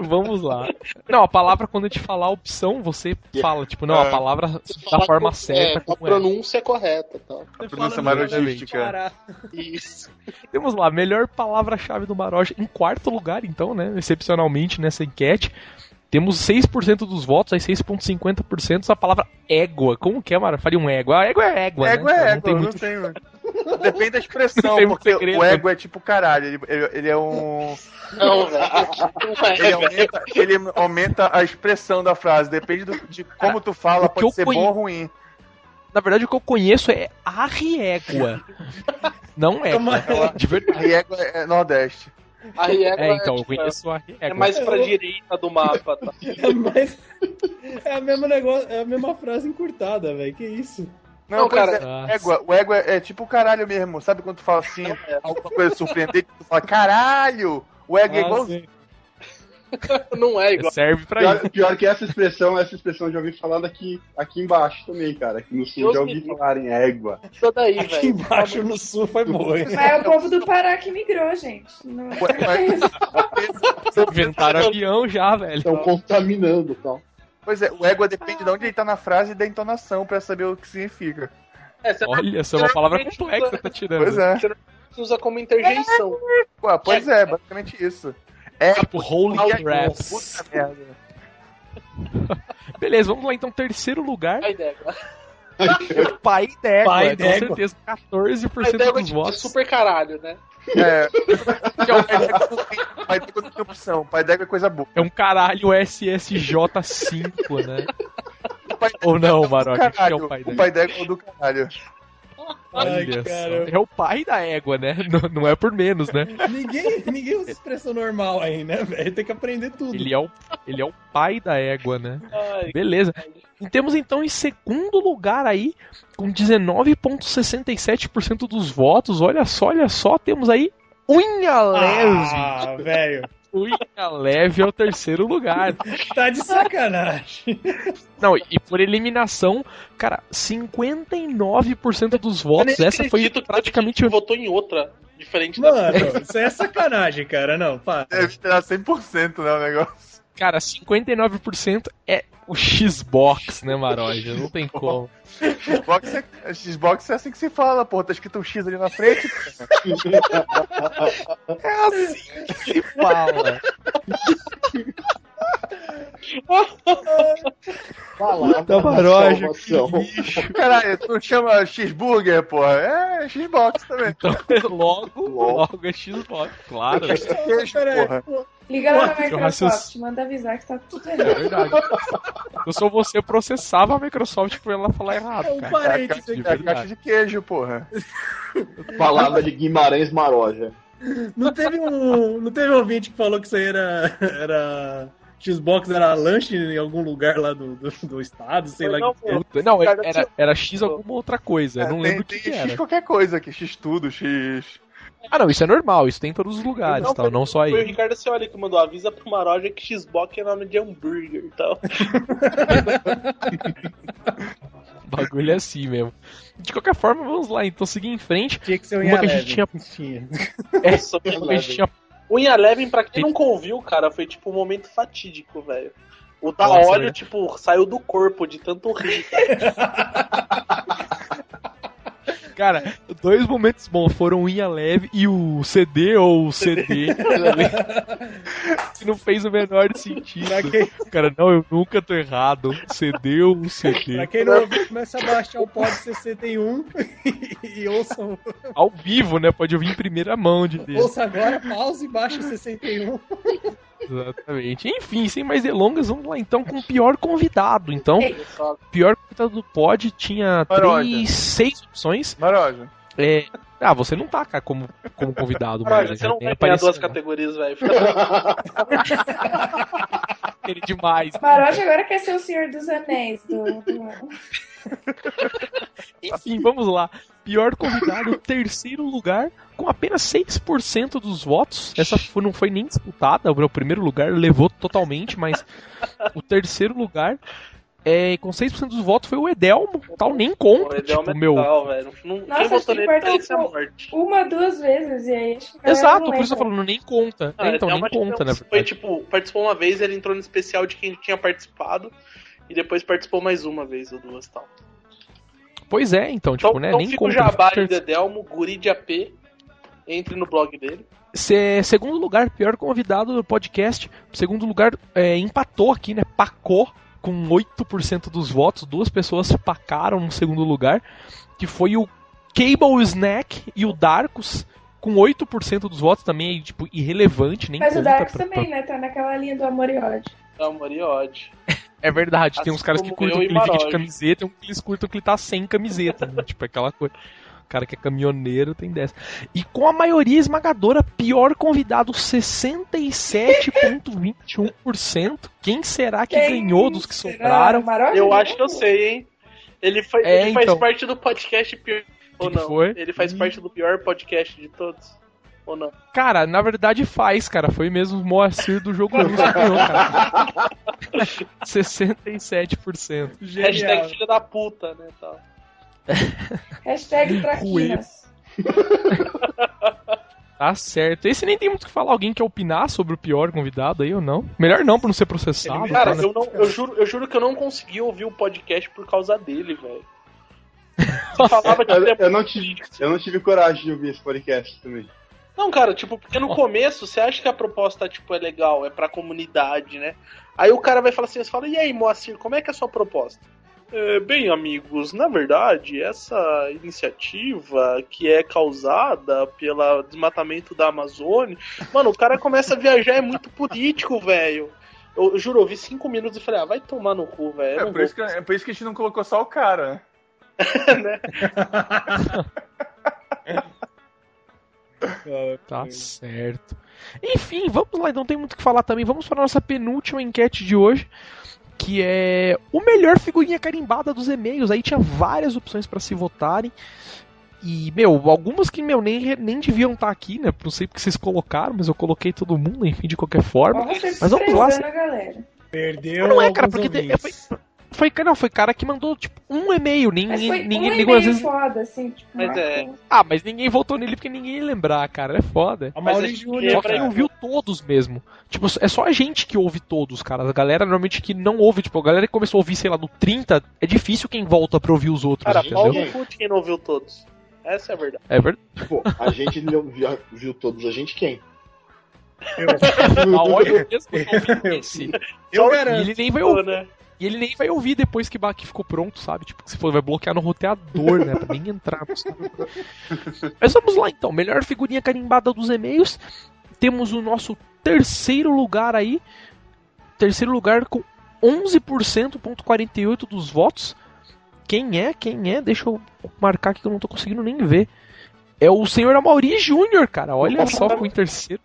Vamos lá. Não, a palavra, quando eu te falar a opção, você fala, tipo, não, a É. palavra da forma certa. É, a é. pronúncia correta, tá? A pronúncia marogística. Isso. Temos lá, melhor palavra-chave do Maroja. Em quarto lugar, então, né? Excepcionalmente nessa enquete. Temos 6% dos votos, aí 6,50% a palavra égua. Como que é, Mara? Faria um égua. A égua é égua, Égua né? é Não égua, tem não muito- tem, mano. Depende da expressão, Não porque segredo. o ego é tipo caralho, ele, ele, ele é um. Não. Não é, Ele aumenta, ele aumenta a expressão da frase, depende do- de como tu fala, pode ser conhe- bom ou ruim. Na verdade, o que eu conheço é arriégua. Não é. De verdade. E égua é Nordeste. A Riego É, então, eu conheço a É mais pra direita do mapa, tá? É, mais... é, a mesma negócio, é a mesma frase encurtada, velho. Que isso? Não, Não, cara, é, égua, o égua é, é tipo caralho mesmo. Sabe quando tu fala assim, alguma coisa surpreendente, tu fala caralho! O égua é Ah, igual. sim. Não é igual. Serve pra isso. Pior, pior que essa expressão, essa expressão eu já ouvi falando aqui, aqui embaixo também, cara. Aqui no sul Deus já me ouvi livre. falar em égua. Isso daí, Aqui velho. embaixo no sul foi boa. hein? Mas é o povo do Pará que migrou, gente. Não é Inventaram avião já, velho. Estão contaminando e tal. Pois é, o égua depende de onde ele tá na frase e da entonação pra saber o que significa. É, você Olha, essa é uma palavra complexa que tá tirando. Pois é. usa como interjeição. Ué, pois é, basicamente isso. É, Tipo, holy merda. Beleza, vamos lá então. Terceiro lugar, A ideia. o pai d'égua. Pai com d'égua. certeza, A 14% ideia é dos tipo, votos. super caralho, né? É. Que é o pai d'égua não tem- pai d'égua opção. Pai d'égua é coisa boa. É um caralho SSJ5, né? Pai Ou não, Maroc? que é o pai O d'égua? pai d'égua é o do caralho. Ai, Olha cara. É o pai da égua, né? Não, não é por menos, né? Ninguém, ninguém usa expressão normal aí, né, velho? Tem que aprender tudo. Ele é o, ele é o pai da égua, né? Ai, Beleza. E temos então em segundo lugar aí, com 19,67% dos votos. Olha só, olha só, temos aí unha leve. Ah, velho. Unha leve é o terceiro lugar. Tá de sacanagem. Não, e por eliminação, cara, 59% dos votos. Essa foi que praticamente você votou em outra, diferente da Mano, isso é sacanagem, cara. Não, para. Deve ter 100%, né, o negócio. Cara, 59% é o Xbox, né, Maroja? Não tem como. Xbox é, Xbox é assim que se fala, pô. Tá escrito um X ali na frente. É assim que se fala. Lixo. Caralho, tu chama X-Burger, porra. É Xbox também. Então, logo, logo é Xbox, claro. Queijo, Peraí, porra. Liga lá na Microsoft, raciocínio. manda avisar que tá tudo É errado. verdade. Eu sou você, processava a Microsoft por ela falar errado, é um. É parênteses caixa, de é a caixa de queijo, porra. Palavra de Guimarães Maroja. Não teve um. Não teve um ouvinte que falou que isso aí era. era Xbox era lanche em algum lugar lá do, do, do estado, sei lá. Não, que Não, era, era X alguma outra coisa. Eu não É, tem, lembro o que, que X era. qualquer coisa aqui. X tudo, X. Ah, não, isso é normal, isso tem em todos os lugares, Não, tal, não só Foi o aí. Ricardo Cioli que mandou avisa pro Maroja que Xbox é nome de hambúrguer e tal. O bagulho é assim mesmo. De qualquer forma, vamos lá, então seguir em frente. Tinha que ser um Uma que a gente tinha. tinha. É, uma que a gente tinha Unha Levin, pra quem nunca ouviu, cara, foi tipo um momento fatídico, velho. O da Nossa, óleo, né? tipo, saiu do corpo de tanto rir. Cara, dois momentos bons foram o Inha Leve e o CD ou o CD. que não fez o menor sentido. Quem, Cara, não, eu nunca tô errado. CD ou CD. pra quem não ouviu, começa a baixar o Pod 61 e ouça, Ao vivo, né? Pode ouvir em primeira mão de Deus. ouça agora, pause e baixa o 61. Exatamente. Enfim, sem mais delongas, vamos lá então com o pior convidado. Então, pior convidado do pod tinha Maroja. três, seis opções. Maroja. É... Ah, você não tá, cara, como, como convidado. Maroja, mas você não tem vai ganhar duas aparecido. categorias, velho. Ele demais. Maroja agora quer ser o Senhor dos Anéis do. do... Enfim, vamos lá. Pior convidado, terceiro lugar, com apenas 6% dos votos. Essa foi- não foi nem disputada, o primeiro lugar levou totalmente, mas o terceiro lugar, é, com 6% dos votos, foi o Edelmo. Tal, nem O conta. Edelmo Tipo, é meu. tal, velho. Não- Quem Nossa, acho votou nele morte. uma, duas vezes, e aí acho que Exato, por isso eu falando, nem conta. Ah, então, nem Edelmo, que conta, né? Foi tipo, participou uma vez, ele entrou no especial de quem tinha participado. E depois participou mais uma vez ou duas tal. Pois é, então, tipo, Então, né? então nem fica o conta. jabá Ele de Edelmo, Guri de AP. Entre no blog dele. Se- segundo lugar, pior convidado do podcast. Segundo lugar, é, empatou aqui, né? Pacou com 8% dos votos. Duas pessoas pacaram no segundo lugar. Que foi o Cable Snack e o Darkus. Com 8% dos votos também, é, tipo, irrelevante, nem Mas o Darks pra- também, né? Tá naquela linha do amor e ódio. Amor e ódio. É verdade, tem Assim uns caras que curtam que ele fica de camiseta e uns que eles curtam que ele tá sem camiseta. né? tipo, aquela coisa. O cara que é caminhoneiro tem dessa. E com a maioria esmagadora, pior convidado, 67,21%. Quem será que Quem ganhou dos que será? sobraram? Eu ganhou? acho que eu sei, hein? Ele, foi, É, ele faz então. parte do podcast pior. Ou não? foi? Ele faz parte do pior podcast de todos. Ou não? Cara, na verdade faz, cara. Foi mesmo o Moacir do jogo News que ganhou, cara. 67%. Hashtag filha da puta, né? Tal. Hashtag Traquinas. Tá certo. Esse nem tem muito o que falar. Alguém quer opinar sobre o pior convidado aí ou não? Melhor não, pra não ser processado. Cara, tá, né? eu, não, eu, juro, eu juro que eu não consegui ouvir o podcast por causa dele, velho. Eu, eu não tive, eu não tive coragem de ouvir esse podcast também. Não, cara, tipo, porque no começo você acha que a proposta, tipo, é legal, é pra comunidade, né? Aí o cara vai falar assim, você fala, e aí, Moacir, como é que é a sua proposta? "É, bem, amigos, na verdade, essa iniciativa que é causada pelo desmatamento da Amazônia, mano, o cara começa a viajar, é muito político, velho. Eu, eu juro, eu vi cinco minutos e falei, ah, vai tomar no cu, velho. É não por, vou." isso que, é por isso que a gente não colocou só o cara, né? Tá certo. Enfim, vamos lá, não tem muito o que falar também. Vamos para a nossa penúltima enquete de hoje, que é o melhor figurinha carimbada dos e-mails. Aí tinha várias opções para se votarem. E, meu, algumas que, meu, nem, nem deviam estar aqui, né? Não sei porque vocês colocaram, mas eu coloquei todo mundo, enfim, de qualquer forma. Mas vamos lá. galera. Perdeu Não é, cara, porque foi, foi, não, foi cara que mandou, tipo, um e-mail. Nem, Mas foi ninguém, um ninguém, e-mail às vezes, foda, assim, tipo, Mas é. Ah, mas ninguém votou nele porque ninguém ia lembrar, cara. É foda. A Mas Mauri a gente Júnior, Só que lembra- cara. ouviu todos mesmo. Tipo, é só a gente que ouve todos, cara. A galera normalmente que não ouve, tipo, a galera que começou a ouvir, sei lá, do 30, é difícil quem volta pra ouvir os outros, Cara, entendeu? pau no cu de quem não ouviu todos. Essa é a verdade. É verdade. Pô, a gente não viu, viu todos, a gente quem? A mesmo eu. Eu E garanto. ele nem vai ouvir. né? E ele nem vai ouvir depois que, que ficou pronto, sabe? Tipo, que se for, vai bloquear no roteador, né? Pra nem entrar. Mas vamos lá então. Melhor figurinha carimbada dos e-mails. Temos o nosso terceiro lugar aí. Terceiro lugar com 11,48% dos votos. Quem é? Quem é? Deixa eu marcar aqui que eu não tô conseguindo nem ver. É o senhor Amaury Júnior, cara. Olha só, ficou em terceiro.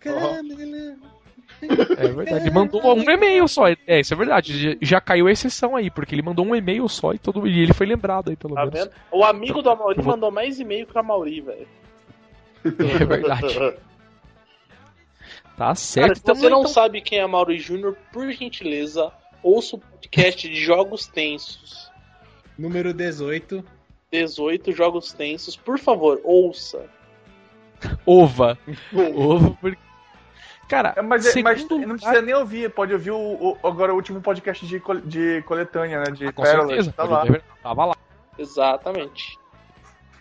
É verdade. Ele mandou um e-mail só. É, isso é verdade. Já, caiu a exceção aí, porque ele mandou um e-mail só e, todo, e ele foi lembrado aí, pelo Tá menos. vendo? O amigo do vou- mandou mais e-mail que o Amaury, velho. É verdade. Tá Cara, certo. se Então, você não então- sabe quem é Amaury Júnior, por gentileza, ouça o podcast de Jogos Tensos. Número 18. 18 Jogos Tensos. Por favor, ouça. Ova. Ova, porque. Cara, É, Mas, é- mas segundo não lugar- precisa nem ouvir, pode ouvir o, o- agora o último podcast de, col- de coletânea, né? De Ah, com Pérolas. certeza. Tá lá. ver, Tava lá. Exatamente.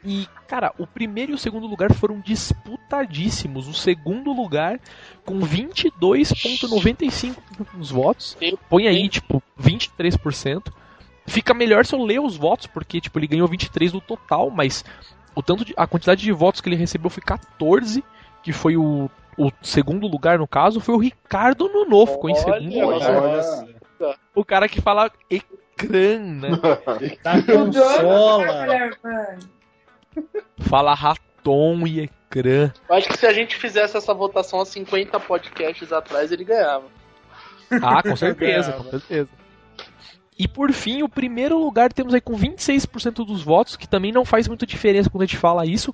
E, cara, o primeiro e o segundo lugar foram disputadíssimos. O segundo lugar, com 22,95% dos votos. Põe aí, tipo, 23%. Fica melhor se eu ler os votos, porque, tipo, ele ganhou 23 no total, mas o tanto de, a quantidade de votos que ele recebeu foi 14, que foi o, O segundo lugar, no caso, foi o Ricardo Nono, ficou em segundo. Olha, lugar. O cara que fala ecrã, né? Tá consola. Fala raton e ecrã. Eu acho que se a gente fizesse essa votação há 50 podcasts atrás, ele ganhava. Ah, com certeza, com certeza. E por fim, o primeiro lugar temos aí com 26% dos votos, que também não faz muita diferença quando a gente fala isso.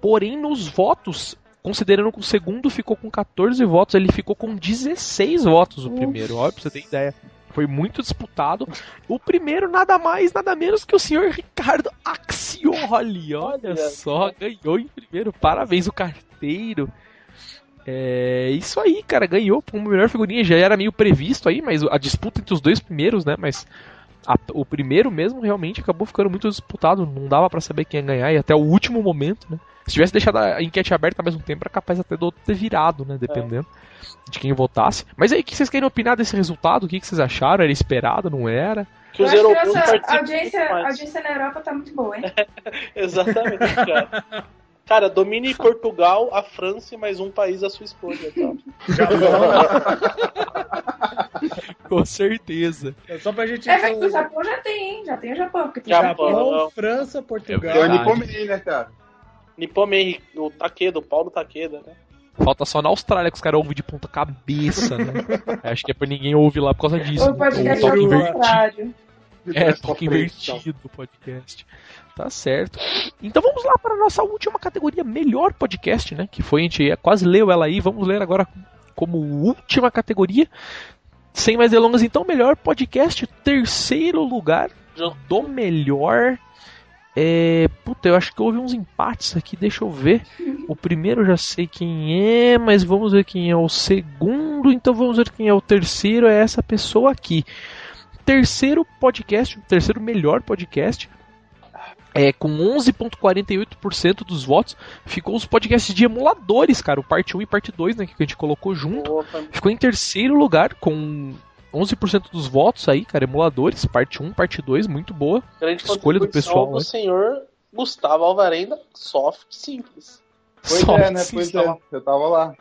Porém, nos votos, considerando que o segundo ficou com 14 votos, ele ficou com 16 votos o primeiro. Olha pra você ter ideia. Foi muito disputado. O primeiro, nada mais, nada menos que o senhor Ricardo Axioli. Olha só, ganhou em primeiro. Parabéns, o carteiro. É isso aí, cara, ganhou como melhor figurinha. Já era meio previsto aí, mas a disputa entre os dois primeiros, né? Mas a, o primeiro mesmo realmente acabou ficando muito disputado. Não dava para saber quem ia ganhar e até o último momento, né? Se tivesse deixado a enquete aberta ao mesmo tempo, era capaz até do outro ter virado, né? Dependendo é. de quem votasse. Mas aí, o que vocês querem opinar desse resultado? O que vocês acharam? Era esperado? Não era? Que os europeus a audiência, a audiência na Europa tá muito boa, hein? Exatamente, cara. Cara, domine Portugal, a França e mais um país à sua escolha. Tá? Com certeza. É só pra gente. É, o Japão já tem, hein? Já tem o Japão. Porque tem Japão, Japão França, Portugal. Tem o Nipomei, né, cara? Nipomei, o Takeda, o Paulo Takeda, né? Falta só na Austrália que os caras ouvem de ponta cabeça, né? Acho que é pra ninguém ouvir lá por causa disso. O podcast é invertido. É, toque invertido do podcast. Tá certo. Então vamos lá para a nossa última categoria, melhor podcast, né? Que foi, a gente quase leu ela aí, vamos ler agora como última categoria. Sem mais delongas, então, melhor podcast, terceiro lugar do melhor. É, puta, eu acho que houve uns empates aqui, deixa eu ver. O primeiro eu já sei quem é, mas vamos ver quem é o segundo. Então vamos ver quem é o terceiro. É essa pessoa aqui. Terceiro podcast, terceiro melhor podcast é, com 11,48% dos votos, ficou os podcasts de emuladores, cara. O parte 1 e parte 2, né? Que a gente colocou junto. Opa. Ficou em terceiro lugar, com 11% dos votos aí, cara. Emuladores, parte 1, parte 2, muito boa. Grande Escolha do pessoal. do né? senhor Gustavo Alvarenda, soft simples. Pois soft, é, né? Pois é, eu tava lá.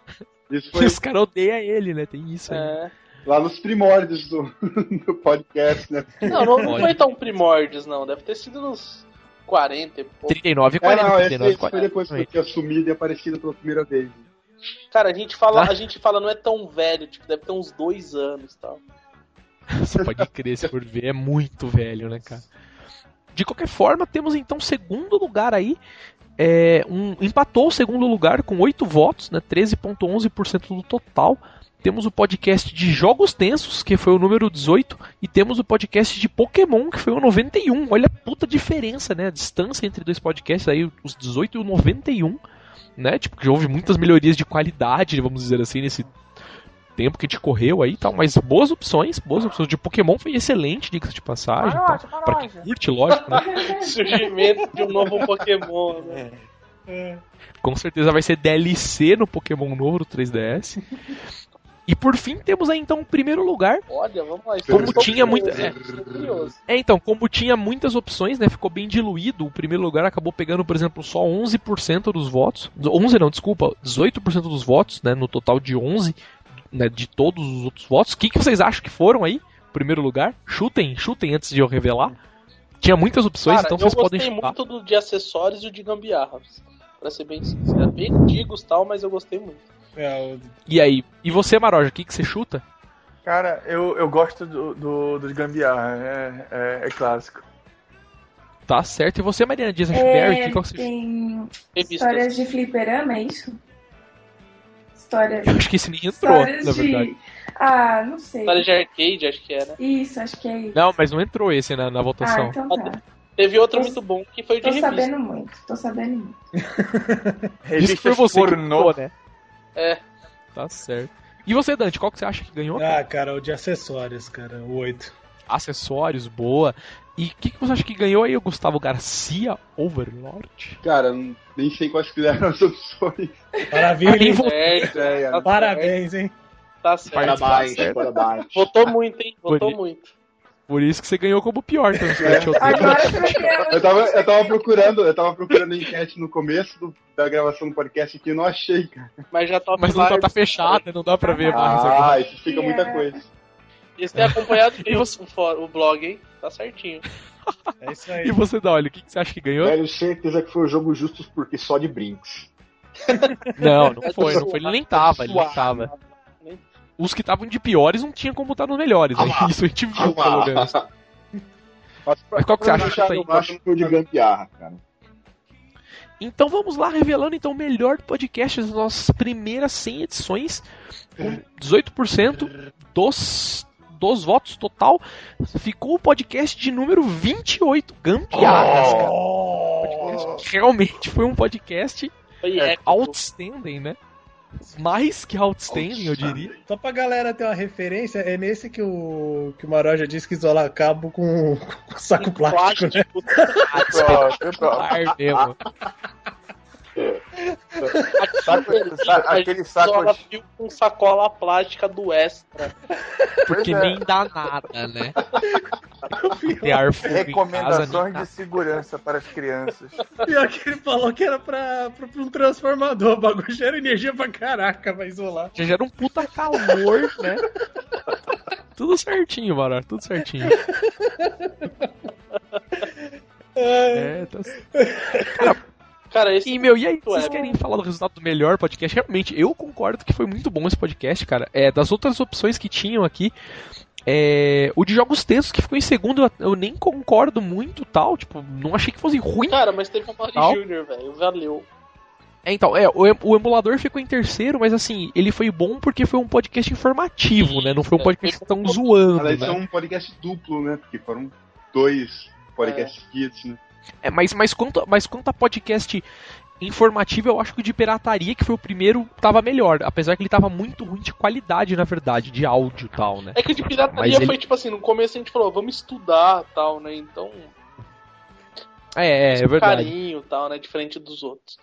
Isso foi... Os caras odeiam ele, né? Tem isso aí. É. Lá nos primórdios do, do podcast, né? Não, não, não foi tão primórdios, não. Deve ter sido nos 40 e pouco. 39 e 40. É, não, 39, esse, 40, foi depois que eu tinha assumido e aparecido pela primeira vez. Cara, a gente fala, ah. a gente fala, não é tão velho, tipo, deve ter uns dois anos e tal. Você pode crer, se por ver, é muito velho, né, cara? De qualquer forma, temos então segundo lugar aí. É, um, empatou o segundo lugar com 8 votos, né, 13,11% do total temos o podcast de Jogos Tensos, que foi o número 18, e temos o podcast de Pokémon, que foi o 91. Olha a puta diferença, né? A distância entre dois podcasts aí, os 18 e o 91, né? Tipo, que houve muitas melhorias de qualidade, vamos dizer assim, nesse tempo que gente correu aí e tal, mas boas opções, boas opções. De Pokémon foi excelente, diga-se de passagem. Para tal. Pra quem curte, lógico, né? Surgimento de um novo Pokémon, né? É. Com certeza vai ser DLC no Pokémon novo do 3DS. E por fim temos aí então o primeiro lugar. Olha, vamos lá. Como tinha muita, é, é, então, como tinha muitas opções, né, ficou bem diluído. O primeiro lugar acabou pegando, por exemplo, só 11% dos votos. 11 não, desculpa, 18% dos votos, né, no total de 11, né, de todos os outros votos. O que, que vocês acham que foram aí? Primeiro lugar? Chutem, chutem antes de eu revelar. Tinha muitas opções, Cara, então vocês podem chutar. Eu gostei muito do de acessórios e o de gambiarras. Pra ser bem sincero, bem antigos tal, mas eu gostei muito. É, o... E aí? E você, Maroja, o que, que você chuta? Cara, eu, eu gosto do, do, dos gambiarra, é, é, é, clássico. Tá certo. E você, Mariana Dias Ashberry, é, que que você Tem histórias de fliperama, é isso? Histórias... Eu acho que esse nem entrou, na verdade. De... Ah, não sei. História de arcade, acho que era. Isso, acho que é isso. Não, mas não entrou esse na, na votação. Ah, então tá. Teve outro tô, muito bom que foi o de Tô revista. sabendo muito, tô sabendo muito. Isso foi você pornô. que né? É. Tá certo. E você, Dante, qual que você acha que ganhou? Ah, cara, o de acessórios, cara, o 8. Acessórios, boa. E o que, que, você acha que ganhou aí, o Gustavo Garcia Overlord? Cara, nem sei quais que eram as opções. Parabéns, é, tá Parabéns, hein? Tá certo. Parabéns, tá parabéns. Votou muito, hein? Votou muito. Por isso que você ganhou como pior, então, é. eu, tava, eu tava procurando, eu tava procurando enquete no começo do, da gravação do podcast aqui e não achei, cara. Mas já tá Mas não tá, tá fechada, não dá pra ver mais. Ah, isso fica muita coisa. E você tem acompanhado bem você... o, o blog, hein? Tá certinho. É isso aí. E você, Dolly, o que, que você acha que ganhou? Tenho certeza que foi o jogo justo porque só de brinks. Não, não foi, não foi. Ele nem tava, ele nem tava. Os que estavam de piores não tinha como estar nos melhores. Ah, Isso a gente viu, pelo menos. Mas, Mas qual que você acha que tá aí? Eu acho que foi de gambiarra, cara. Então vamos lá, revelando então o melhor podcast das nossas primeiras 100 edições, com 18% dos, dos votos total. Ficou o podcast de número 28, Gambiarras, oh! Realmente foi um podcast é, outstanding, né? mais que outstanding, eu diria. Só pra galera ter uma referência, é nesse que o, que o Maroja disse que isola cabo com, com saco plástico, plástico, né? Pronto. Saco, saco, aquele saco de... com sacola plástica do extra. Porque é. nem dá nada, né? Recomendações de segurança para as crianças. Pior que ele falou que era pra, pra, pra um transformador. O bagulho gera energia pra caraca, vai isolar. Já gera um puta calor, né? tudo certinho, mano. Tudo certinho. É, tá... Cara, Cara, esse e, meu, e aí, vocês é... querem falar do resultado do melhor podcast? Realmente, eu concordo que foi muito bom esse podcast, cara. É, das outras opções que tinham aqui, é, o de jogos tensos que ficou em segundo, eu nem concordo muito tal. Tipo, não achei que fosse ruim. Cara, mas teve um Mario Júnior, velho. Valeu. É, então, é, o, o, emulador ficou em terceiro, mas assim, ele foi bom porque foi um podcast informativo, né? Não foi um é, podcast tão zoando. Aliás, né? é um podcast duplo, né? Porque foram dois podcasts é. né? É, mas, mas, quanto, mas quanto a podcast informativo, eu acho que o de pirataria, que foi o primeiro, tava melhor. Apesar que ele tava muito ruim de qualidade, na verdade, de áudio e tal, né? É que o de pirataria mas foi ele... tipo assim, no começo a gente falou, vamos estudar tal, né? Então. É, é, é verdade. carinho tal, né? Diferente dos outros.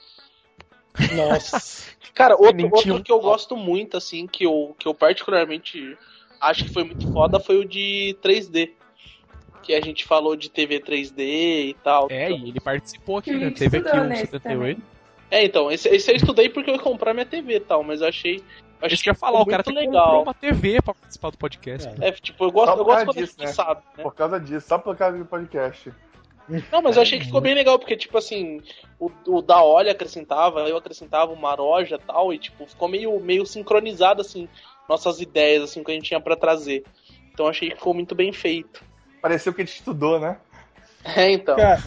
Nossa. Cara, outro, outro que eu gosto muito, assim, que eu, que eu particularmente acho que foi muito foda foi o de 3D que a gente falou de TV 3D e tal. É, e ele participou aqui, né? Teve aqui um 78. É, então, esse, esse eu estudei porque eu ia comprar minha TV e tal, mas eu achei. Eu achei que ia falar, o cara tem legal. comprou uma TV pra participar do podcast. É, é tipo, eu gosto, eu gosto quando disso, a gente né? sabe, né? Por causa disso, só por causa do podcast. Não, mas eu achei que ficou bem legal, porque, tipo assim, o, o da Olha acrescentava, eu acrescentava o Maroja e tal, e, tipo, ficou meio, meio sincronizado, assim, nossas ideias, assim, que a gente tinha para trazer. Então achei que ficou muito bem feito. Pareceu que a gente estudou, né? É, então. Cara,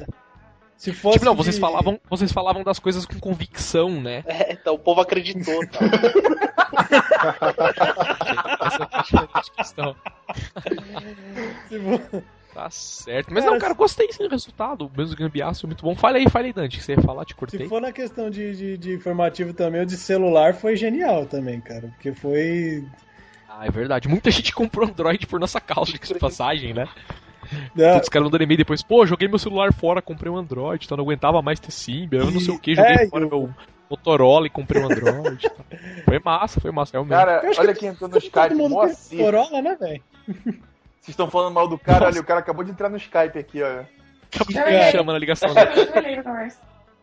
se fosse tipo, não, de... vocês, falavam, vocês falavam das coisas com convicção, né? É, então o povo acreditou, tá? Essa é a questão. Tá certo. Mas cara, não, cara, gostei sim do resultado. Mesmo gambiaço é muito bom. Fale aí, fale aí, Dante, que você ia falar, te cortei. Se for na questão de, de, de informativo também, o de celular foi genial também, cara. Porque foi. Ah, é verdade. Muita gente comprou Android por nossa causa, de passagem, né? Não. Todos os caras mandando e-mail depois, pô, joguei meu celular fora, comprei um Android, então não aguentava mais ter Symbian, eu não sei o que, joguei é, fora eu... meu Motorola e comprei um Android. Tá. Foi massa, foi massa, realmente. Cara, olha quem entrou no Skype, Moacir. Motorola, né, velho? Vocês estão falando mal do cara, olha, o cara acabou de entrar no Skype aqui, ó. Acabou chama na ligação.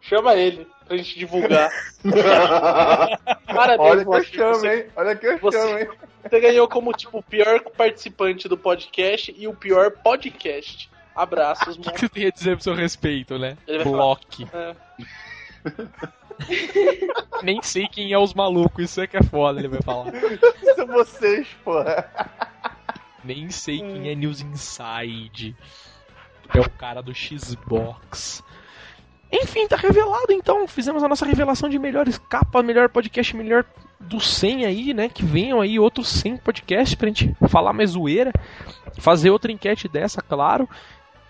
Chama ele pra gente divulgar. Parabéns, Olha que eu chamo, você, hein? Olha que eu você, chamo, hein? Você ganhou como, tipo, o pior participante do podcast e o pior podcast. Abraços, mano. O que você tem a dizer pro seu respeito, né? Block. É. Nem sei quem é os malucos, isso é que é foda, ele vai falar. São vocês, porra. Nem sei quem é News Inside. É o cara do Xbox. Enfim, tá revelado então. Fizemos a nossa revelação de melhores capas, melhor podcast, melhor do 100 aí, né? Que venham aí outros 100 podcasts pra gente falar mais zoeira. Fazer outra enquete dessa, claro.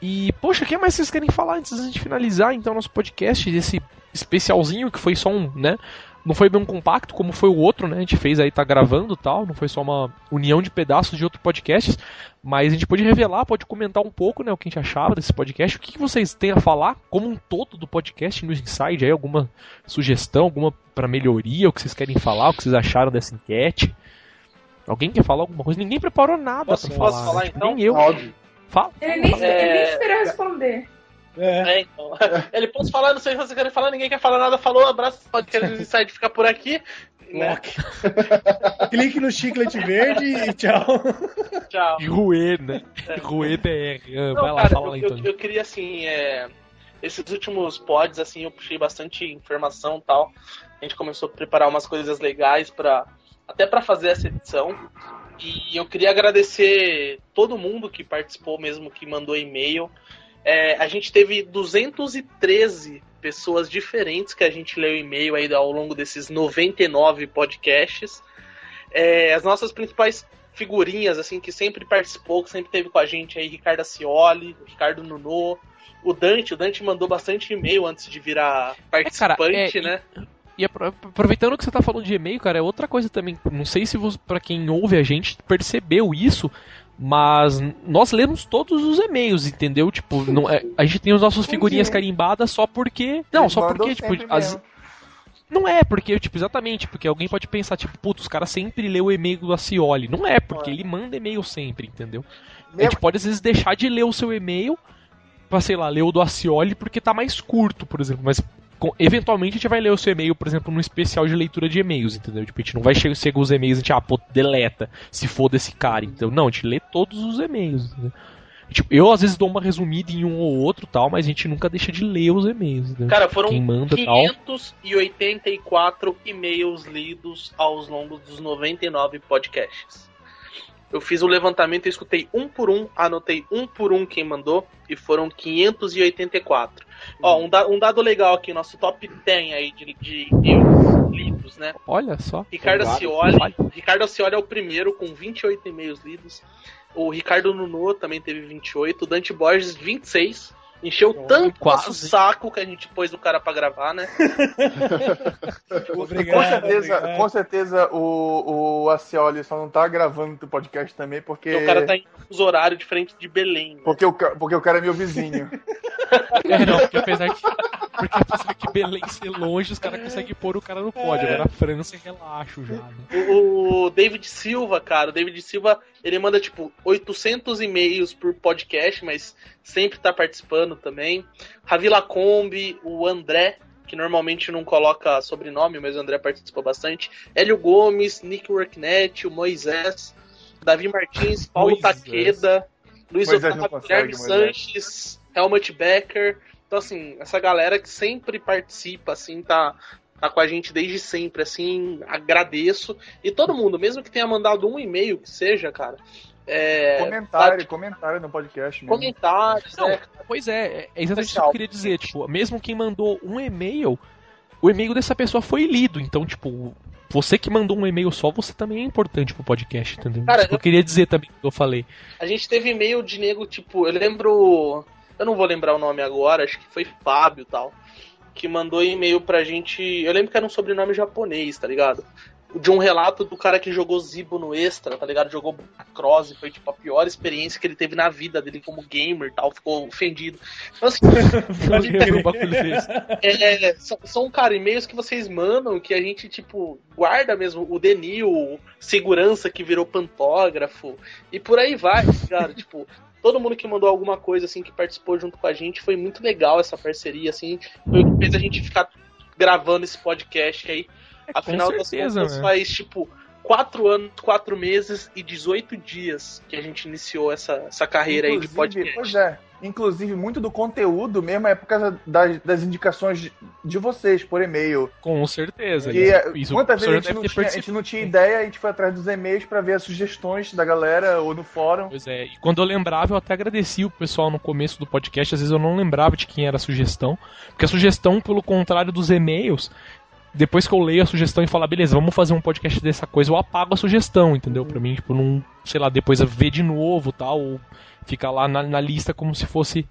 E, poxa, o que mais vocês querem falar antes gente finalizar então nosso podcast, esse especialzinho que foi só um, né? Não foi bem um compacto como foi o outro, né? A gente fez aí, tá gravando tal, não foi só uma união de pedaços de outros podcasts, mas a gente pode revelar, pode comentar um pouco, né, o que a gente achava desse podcast, o que, que vocês têm a falar como um todo do podcast News Inside aí, alguma sugestão, alguma para melhoria, o que vocês querem falar, o que vocês acharam dessa enquete? Alguém quer falar alguma coisa? Ninguém preparou nada posso, pra posso falar. falar né? então? Nem eu. Fala. Ele nem, É. ele nem esperou responder. É. É, então. Ele pode falar, não sei se você quer falar, ninguém quer falar nada, falou, abraço, pode querer Inside ficar por aqui. Né? Clique no chiclete verde e tchau. Tchau. E Rue, né? Rue BR. Ah, Não, Vai lá, cara, fala lá eu, então. eu, eu queria assim, é, esses últimos pods, assim, eu puxei bastante informação e tal. A gente começou a preparar umas coisas legais para até para fazer essa edição. E eu queria agradecer todo mundo que participou mesmo, que mandou e-mail. É, a gente teve 213 pessoas diferentes que a gente leu e-mail aí ao longo desses 99 podcasts. É, as nossas principais figurinhas, assim, que sempre participou, que sempre teve com a gente aí, Ricardo Acioli, Ricardo Nuno, o Dante, o Dante mandou bastante e-mail antes de virar participante, é, né? E apro- aproveitando que você tá falando de e-mail, cara, é outra coisa também. Não sei se pra quem ouve a gente percebeu isso, mas nós lemos todos os e-mails, entendeu? Tipo, não, é- a gente tem as nossas figurinhas carimbadas só porque. Não, Eles só porque, tipo, as- não é, porque, tipo, exatamente, porque alguém pode pensar, tipo, putz, os caras sempre lê o e-mail do Acioli. Não é, porque ele manda e-mail sempre, entendeu? A gente pode às vezes deixar de ler o seu e-mail pra, sei lá, ler o do Acioli porque tá mais curto, por exemplo. Mas eventualmente a gente vai ler o seu e-mail, por exemplo, num especial de leitura de e-mails, entendeu? Tipo, a gente não vai chegar, chega os e-mails e a gente, ah, pô, deleta, se for desse cara. Então, não, a gente lê todos os e-mails, entendeu? Tipo, eu às vezes dou uma resumida em um ou outro tal, mas a gente nunca deixa de ler os e-mails, entendeu? Cara, foram Quem manda tal. 584 e-mails lidos aos longos dos 99 podcasts. Eu fiz o levantamento, eu escutei um por um, anotei um por um quem mandou, e foram 584. Ó, um, da- um dado legal aqui, nosso top 10 aí de, de e-mails lidos, né? Olha só. Ricardo Vale. Ricardo Acioli é o primeiro com 28 e-mails lidos. O Ricardo Nuno também teve 28. O Dante Borges, 26. Encheu tanto quase. nosso saco que a gente pôs o cara pra gravar, né? com certeza, com certeza o, o Acioli só não tá gravando o podcast também porque. Porque o cara tá em uns horários diferentes de Belém. né? Porque o, porque o cara é meu vizinho. É, não, porque apesar que, porque apesar que Belém ser longe, os caras conseguem pôr o cara no pódio. Agora a França relaxa já, né? O, o David Silva, cara, o David Silva, ele manda tipo 800 e-mails por podcast, mas sempre tá participando também. Ravi Lacombe, o André, que normalmente não coloca sobrenome, mas o André participa bastante. Hélio Gomes, Nick Worknet, o Moisés, Davi Martins, Paulo Moisés. Taqueda, Luiz Moisés Otávio, Guilherme. Sanches, Helmut Becker. Então, assim, essa galera que sempre participa, assim, tá, tá com a gente desde sempre, assim, agradeço. E todo mundo, mesmo que tenha mandado um e-mail, que seja, cara. É, Comentário, comentário no podcast mesmo. comentários, Não, né? Pois é, é exatamente isso que eu queria dizer. Tipo, mesmo quem mandou um e-mail, o e-mail dessa pessoa foi lido. Então, tipo, você que mandou um e-mail só, você também é importante pro podcast, entendeu? Cara, isso que eu queria dizer também que eu falei. A gente teve e-mail de nego, tipo, eu lembro. Eu não vou lembrar o nome agora, acho que foi Fábio e tal. Que mandou e-mail pra gente. Eu lembro que era um sobrenome japonês, tá ligado? De um relato do cara que jogou Zibo no Extra, tá ligado? Jogou Cross e foi tipo a pior experiência que ele teve na vida dele como gamer e tal, ficou ofendido. Então, assim, desse. é, são, são, cara, e-mails que vocês mandam que a gente, tipo, guarda mesmo. O Denil, segurança que virou pantógrafo, e por aí vai, cara. tipo, todo mundo que mandou alguma coisa, assim, que participou junto com a gente, foi muito legal essa parceria, assim. Foi o que fez a gente ficar gravando esse podcast aí. Afinal das certeza, contas, né? faz, tipo, quatro anos, quatro meses e 18 dias que a gente iniciou essa, essa carreira aí de Inclusive, podcast. Pois é. Inclusive, muito do conteúdo mesmo é por causa das, das indicações de, de vocês por e-mail. Com certeza. Que, isso, isso muitas o vezes a gente, não tinha, a gente não tinha ideia, a gente foi atrás dos e-mails pra ver as sugestões da galera ou no fórum. Pois é, e quando eu lembrava, eu até agradeci o pessoal no começo do podcast, às vezes eu não lembrava de quem era a sugestão, porque a sugestão, pelo contrário dos e-mails, depois que eu leio a sugestão e falo, beleza, vamos fazer um podcast dessa coisa, eu apago a sugestão, entendeu? Pra mim, tipo, não, sei lá, depois ver de novo tal, ou ficar lá na, na lista como se fosse,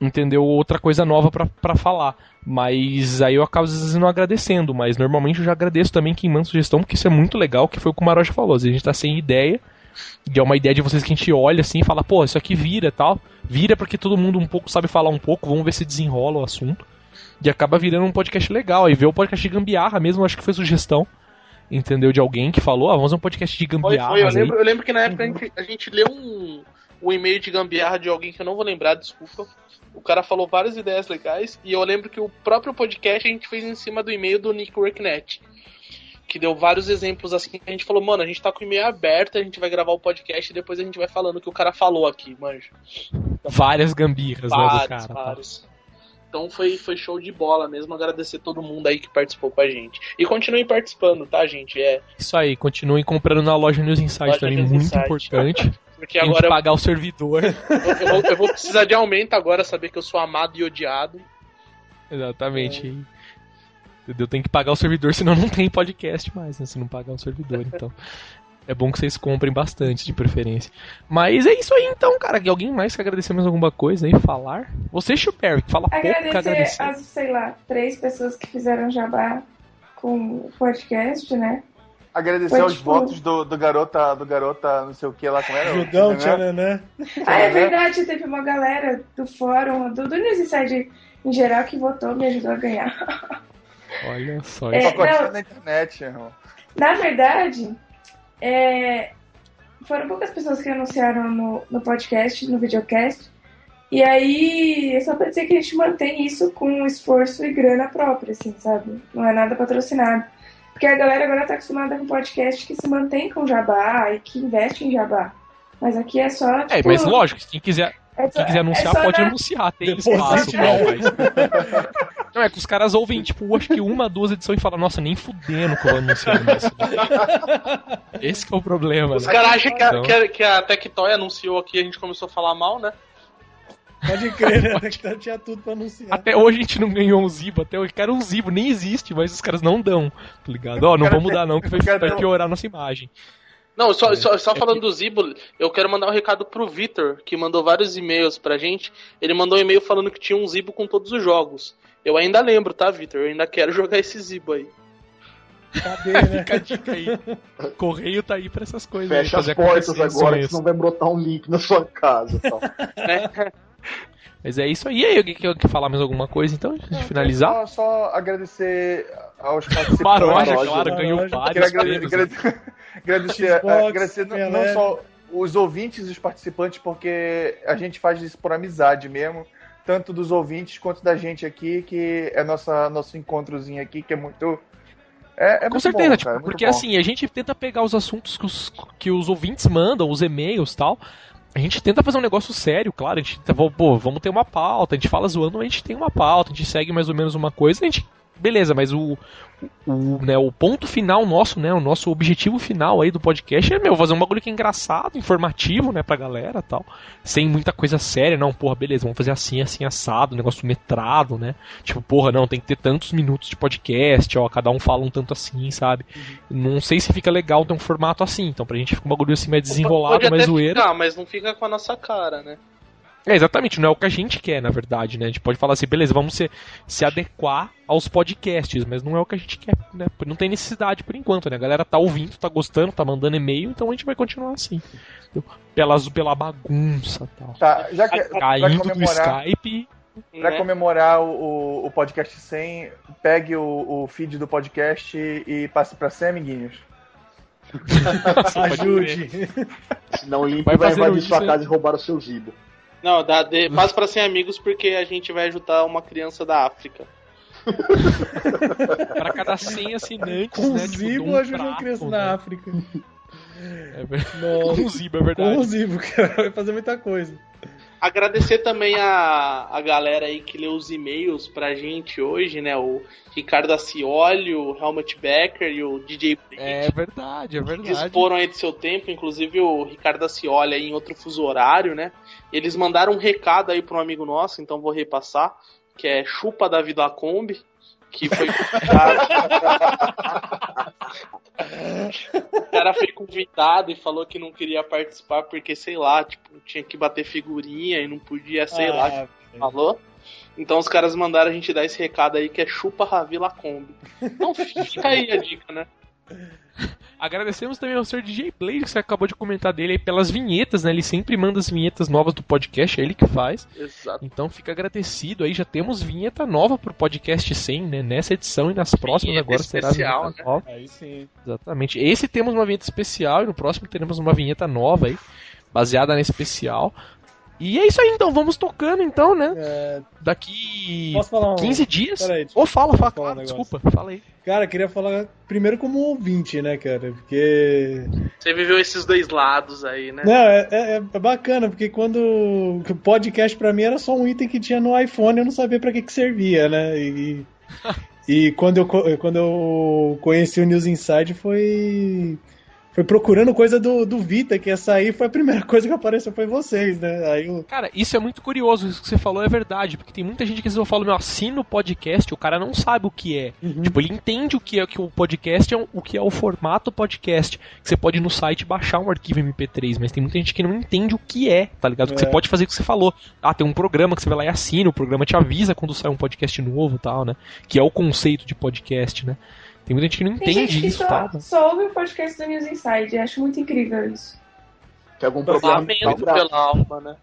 entendeu? Outra coisa nova pra falar. Mas aí eu acabo às vezes não agradecendo, mas normalmente eu já agradeço também quem manda sugestão, porque isso é muito legal, que foi o que o Maroja falou, a gente tá sem ideia, e é uma ideia de vocês que a gente olha assim e fala, pô, isso aqui vira tal. Vira porque todo mundo um pouco sabe falar um pouco, vamos ver se desenrola o assunto. E acaba virando um podcast legal. Aí vê o podcast de gambiarra mesmo, acho que foi sugestão. Entendeu? De alguém que falou, ah, vamos fazer um podcast de Foi, gambiarra. foi. Eu lembro, eu lembro que na época a gente, a gente leu um, um e-mail de gambiarra de alguém que eu não vou lembrar, desculpa. O cara falou várias ideias legais e eu lembro que o próprio podcast a gente fez em cima do e-mail do Nick Worknet. Que deu vários exemplos assim. A gente falou, mano, a gente tá com o e-mail aberto, a gente vai gravar o podcast e depois a gente vai falando o que o cara falou aqui, manja. Várias gambirras, vários, né, do cara. Tá? Vários. Tá? Então foi, foi show de bola mesmo. Agradecer todo mundo aí que participou com a gente. E continuem participando, tá, gente? É. Isso aí, continuem comprando na loja News Insight também, News muito Insight. importante. Porque agora. Eu... pagar o servidor. Eu, eu, vou, eu, vou, precisar de aumento agora, saber que eu sou amado e odiado. Exatamente. É. Entendeu? Tem que pagar o servidor, senão não tem podcast mais, né? Se não pagar o servidor, então. É bom que vocês comprem bastante, de preferência. Mas é isso aí então, cara. Que alguém mais quer agradecer mais alguma coisa aí? Falar? Você, Chuperry, que fala agradecer pouco que agradecer. as, sei lá, três pessoas que fizeram jabá com o podcast, né? Agradecer Foi, aos tipo... votos do, do garota, do garota, não sei o que lá, como era? Judão, né? né? Ah, é verdade, teve uma galera do fórum, do, do News Inside em geral, que votou, me ajudou a ganhar. Olha só. É, não, na internet, irmão. Na verdade, é, foram poucas pessoas que anunciaram no, no podcast, no videocast. E aí, é só pra dizer que a gente mantém isso com esforço e grana própria, assim, sabe? Não é nada patrocinado. Porque a galera agora tá acostumada com podcast que se mantém com jabá e que investe em jabá. Mas aqui é só. É, tipo, é, mas lógico, quem quiser, é só, quem quiser anunciar é pode na... anunciar, tem Depois espaço tal, mas. Não, é que os caras ouvem, tipo, acho que uma, duas edições e falam, nossa, nem fudendo que eu vou anunciar isso. Esse que é o problema. Os né? caras acham que, então... que, a, que a Tectoy anunciou aqui e a gente começou a falar mal, né? Pode crer, né? Tectoy tinha tudo pra anunciar. Até hoje a gente não ganhou um Zibo, até hoje, cara, um Zibo nem existe, mas os caras não dão, tá ligado? Ó, não vamos mudar não, que vai, vai piorar a nossa imagem. Não, só, é, só, só é falando que... do Zibo, eu quero mandar um recado pro Vitor, que mandou vários e-mails pra gente. Ele mandou um e-mail falando que tinha um Zibo com todos os jogos. Eu ainda lembro, tá, Vitor? Eu ainda quero jogar esse Zibo aí. Cadê, né? Fica a dica aí. Correio tá aí pra essas coisas. Fecha aí, as portas agora, que senão vai brotar um link na sua casa. Tal. É. Mas é isso aí. E aí, alguém quer falar mais alguma coisa então? Antes de finalizar? Só, só agradecer aos participantes. Maroja, claro, ganhou vários agradecer, agradecer, agradecer, agradecer não, não só os ouvintes e os participantes, porque a gente faz isso por amizade mesmo tanto dos ouvintes quanto da gente aqui, que é nossa, nosso encontrozinho aqui, que é muito. É, é Com certeza, bom, tipo, cara, porque assim, a gente tenta pegar os assuntos que os, que os ouvintes mandam, os e-mails tal. A gente tenta fazer um negócio sério, claro. A gente, pô, vamos ter uma pauta. A gente fala zoando, a gente tem uma pauta, a gente segue mais ou menos uma coisa, a gente beleza, mas o, o, né, o ponto final nosso, né, o nosso objetivo final aí do podcast é, meu, fazer um bagulho que é engraçado, informativo, né, pra galera tal, sem muita coisa séria, não, porra, beleza, vamos fazer assim, assim, assado, negócio metrado, né, tipo, porra, não, tem que ter tantos minutos de podcast, ó, cada um fala um tanto assim, sabe, uhum. não sei se fica legal ter um formato assim, então pra gente ficar um bagulho assim mais desenrolado, mais zoeiro. Ficar, mas não fica com a nossa cara, né. É, exatamente, não é o que a gente quer, na verdade, né? A gente pode falar assim, beleza, vamos se, se adequar aos podcasts, mas não é o que a gente quer, né? Não tem necessidade por enquanto, né? A galera tá ouvindo, tá gostando, tá mandando e-mail, então a gente vai continuar assim. Pelas, pela bagunça tal. Tá, já que. Caindo do Skype. Pra né? comemorar o, o podcast 100, pegue o, o feed do podcast e passe pra 100 amiguinhos. Ajude. Senão o Imp vai, vai invadir sua casa e roubar o seu zibo. Não, dá de, passa pra 100 amigos porque a gente vai ajudar uma criança da África. para cada 100 assinantes, Com né? Zibo tipo, ajuda uma criança né? da África. É verdade. Com Zibo, é verdade. Com Zibo, cara, vai fazer muita coisa. Agradecer também a, a galera aí que leu os e-mails pra gente hoje, né? O Ricardo Acioli, o Helmut Becker e o DJ Blade. É verdade, é verdade. Eles foram aí do seu tempo, inclusive o Ricardo Acioli aí em outro fuso horário, né? Eles mandaram um recado aí para um amigo nosso, então vou repassar, que é Chupa da Vida Kombi, que foi o cara foi convidado e falou que não queria participar porque, sei lá, tipo, tinha que bater figurinha e não podia, sei ah, lá, é. falou. Então os caras mandaram a gente dar esse recado aí que é chupa Ravila Kombi. Então fica aí a dica, né? Agradecemos também ao Sr. DJ Blade, que você acabou de comentar dele aí pelas vinhetas, né? Ele sempre manda as vinhetas novas do podcast, é ele que faz. Exato. Então fica agradecido aí, já temos vinheta nova pro podcast 100, né? Nessa edição e nas próximas vinheta agora especial, será né? Aí sim. Exatamente. Esse temos uma vinheta especial e no próximo teremos uma vinheta nova aí. baseada na especial. E é isso aí, então, vamos tocando então, né? É... Daqui Posso falar um... 15 dias. Peraí, Ou oh, fala, fala, fala um desculpa, fala aí. Cara, queria falar primeiro como ouvinte, né, cara? Porque. Você viveu esses dois lados aí, né? Não, é, é, é bacana, porque quando. O podcast pra mim era só um item que tinha no iPhone, eu não sabia pra que, que servia, né? E. e quando eu, quando eu conheci o News Inside foi foi procurando coisa do, do Vita, que ia sair, foi a primeira coisa que apareceu foi vocês, né? Aí eu... Cara, isso é muito curioso, isso que você falou é verdade, porque tem muita gente que às vezes eu falo, meu, assina o podcast, o cara não sabe o que é. Uhum. Tipo, ele entende o que é que o podcast, é o que é o formato podcast, que você pode ir no site baixar um arquivo MP3, mas tem muita gente que não entende o que é, tá ligado? É. Que você pode fazer o que você falou. Ah, tem um programa que você vai lá e assina, o programa te avisa quando sai um podcast novo e tal, né? Que é o conceito de podcast, né? Tem muita gente que não Tem entende gente que isso, só, tá? só ouve o podcast do News Inside. Acho muito incrível isso. Tem algum problema pela alma, né?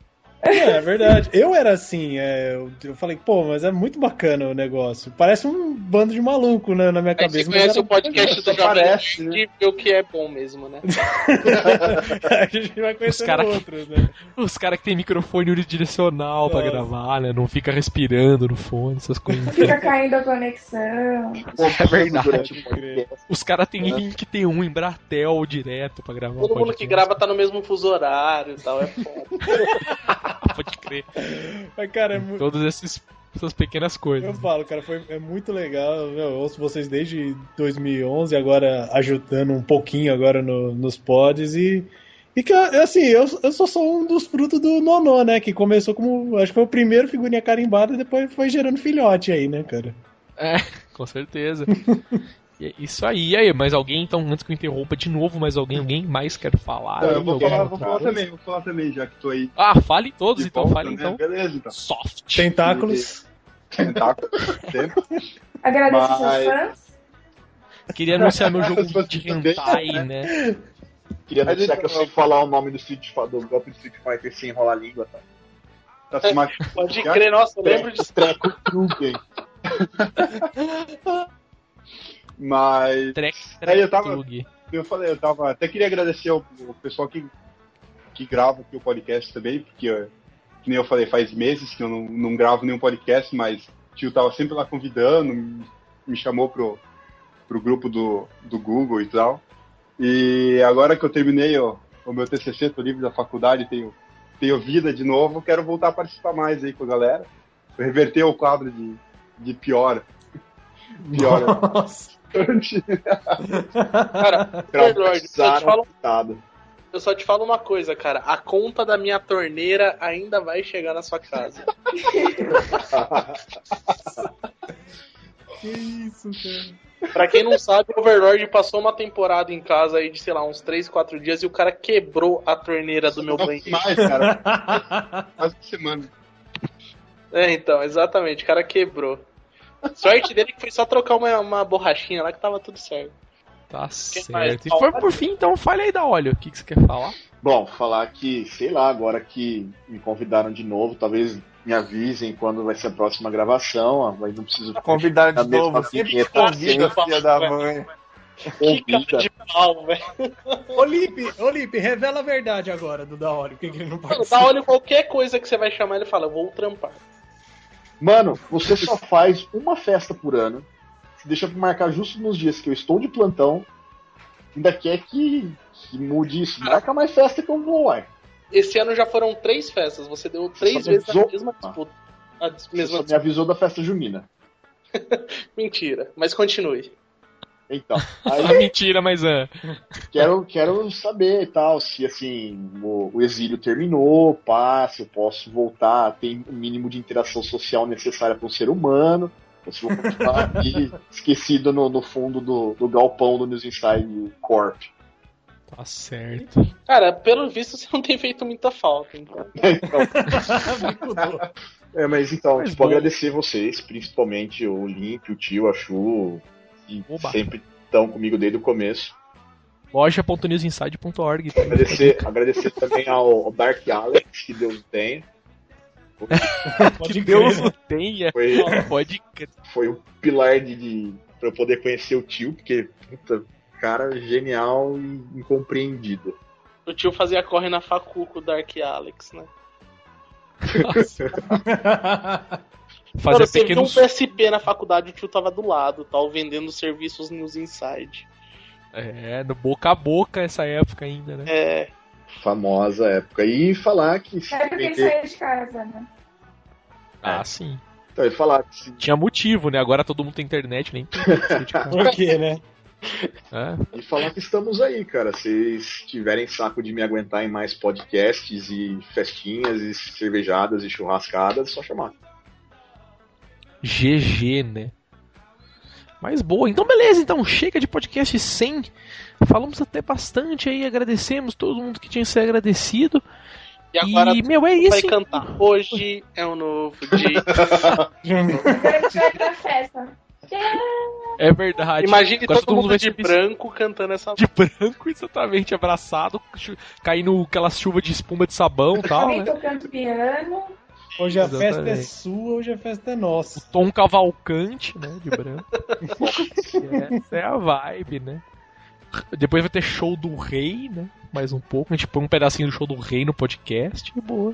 É, é verdade. Eu era assim, é, eu, eu, falei, pô, mas é muito bacana o negócio. Parece um bando de maluco né, na minha cabeça. Aí você conhece o podcast do parece, né? e o que é bom mesmo, né? a gente vai conhecer outros, né? Os caras que tem microfone unidirecional Nossa. pra gravar, né? Não fica respirando no fone, essas coisas. Fica caindo a conexão. é verdade. Os caras tem link tem um em Bratel direto pra gravar. Todo mundo que grava tá no mesmo fuso horário e tal, é foda. Pode crer. Mas, cara, é muito... Todas esses, essas pequenas coisas. Eu falo, cara, foi, é muito legal. Eu ouço vocês desde 2011, agora ajudando um pouquinho agora no, nos pods e. E que, assim, eu, eu só sou um dos frutos do Nonô, né? Que começou como. Acho que foi o primeiro figurinha carimbada e depois foi gerando filhote aí, né, cara? É, com certeza. E é isso aí. E aí, mais alguém, então, antes que eu interrompa de novo, mais alguém, alguém mais quer falar? Não, eu vou falar, vou falar também, vou falar também, já que tô aí. Ah, fale todos, de então, volta, fale né? então. Beleza, então. Soft. Tentáculos. Tentáculos, sempre. Agradeço Mas... seus fãs. Queria anunciar meu jogo de hentai, né? Queria anunciar que eu sei falar o nome do, Street, do golpe do Street Fighter sem enrolar a língua, tá? tá Pode crer, nossa, eu lembro de Treco. Mas. Trek, trek, aí eu tava. Eu falei, eu tava. Até queria agradecer ao, ao pessoal que, que grava aqui o podcast também, porque, que nem eu falei, faz meses que eu não, não gravo nenhum podcast, mas o tio tava sempre lá convidando, me, chamou pro, pro grupo do, do Google e tal. E agora que eu terminei o, o meu TCC, tô livre da faculdade, tenho, tenho vida de novo, quero voltar a participar mais aí com a galera. Reverter o quadro de, de pior. Pior. Cara, Lord, eu só, te falo, eu só te falo uma coisa, cara. A conta da minha torneira ainda vai chegar na sua casa. que isso, cara. Pra quem não sabe, o Overlord passou uma temporada em casa aí de, sei lá, uns 3, 4 dias e o cara quebrou a torneira do meu banheiro. mais, cara. Quase semana. É, então, exatamente, o cara quebrou. Sorte dele que foi só trocar uma, uma borrachinha lá que tava tudo certo. Tá certo. E foi por fim, então fale aí da óleo. O que, que você quer falar? Bom, falar que, sei lá, agora que me convidaram de novo, talvez me avisem quando vai ser a próxima gravação, mas não preciso. Convidaram de novo, sempre convida, filha da mãe. Que cara de pau, velho. Olipe, Olipe, revela a verdade agora do Daolio, que ele não participa. Daolio, qualquer coisa que você vai chamar, ele fala, vou trampar. Mano, você só faz uma festa por ano. Você deixa pra marcar justo nos dias que eu estou de plantão. Ainda quer que, que mude isso. Marca mais festa que eu vou, uai. Esse ano já foram três festas. Você deu três você vezes a mesma disputa. A mesma você só me avisou da festa junina. Mentira, mas continue. Então. Aí, mentira, mas é. Quero, quero saber e tal, se assim, o, o, exílio terminou, pá, se eu posso voltar, tem o mínimo de interação social necessária para um ser humano. Ou se vou continuar aqui esquecido no, no fundo do, do galpão do News Inside Corp. Tá certo. Cara, pelo visto você não tem feito muita falta, então. então. é, mas então, mas tipo, bom. agradecer vocês, principalmente o Limp, o Tio, a Chu, e Oba. sempre estão comigo desde o começo. Loja.newsinside.org. Agradecer, agradecer também ao, Dark Alex, que Deus tem. que Deus o tenha. Foi, Pode Foi um pilar de, de para eu poder conhecer o tio, porque puta, cara genial e incompreendido. O tio fazia corre na facu com o Dark Alex, né? Fazer Mano, pequenos... viu um PSP na faculdade, o tio tava do lado, tal, vendendo serviços News Inside. É, no boca a boca essa época ainda, né? É. Famosa época. E falar que. É porque ele saía de casa, né? Ah, sim. Então, ele falar que. Tinha motivo, né? Agora todo mundo tem internet, nem Por quê, né? É. E falar que estamos aí, cara. Se tiverem saco de me aguentar em mais podcasts e festinhas e cervejadas e churrascadas, é só chamar. GG, né? Mas boa. Então, beleza. Então, chega de podcast 100. Falamos até bastante aí. Agradecemos todo mundo que tinha que ser agradecido. E agora e, meu, é isso. vai cantar. Hoje é um novo dia. É verdade. Imagine Agora todo, todo mundo, mundo de branco cantando essa De branco, exatamente, abraçado, caindo aquelas chuvas de espuma de sabão e tal. Né? tocando piano. Hoje a Exatamente. festa é sua, hoje a festa é nossa. O tom cavalcante, né, de branco. Essa é a vibe, né? Depois vai ter show do rei, né? Mais um pouco. A gente põe um pedacinho do show do rei no podcast e boa.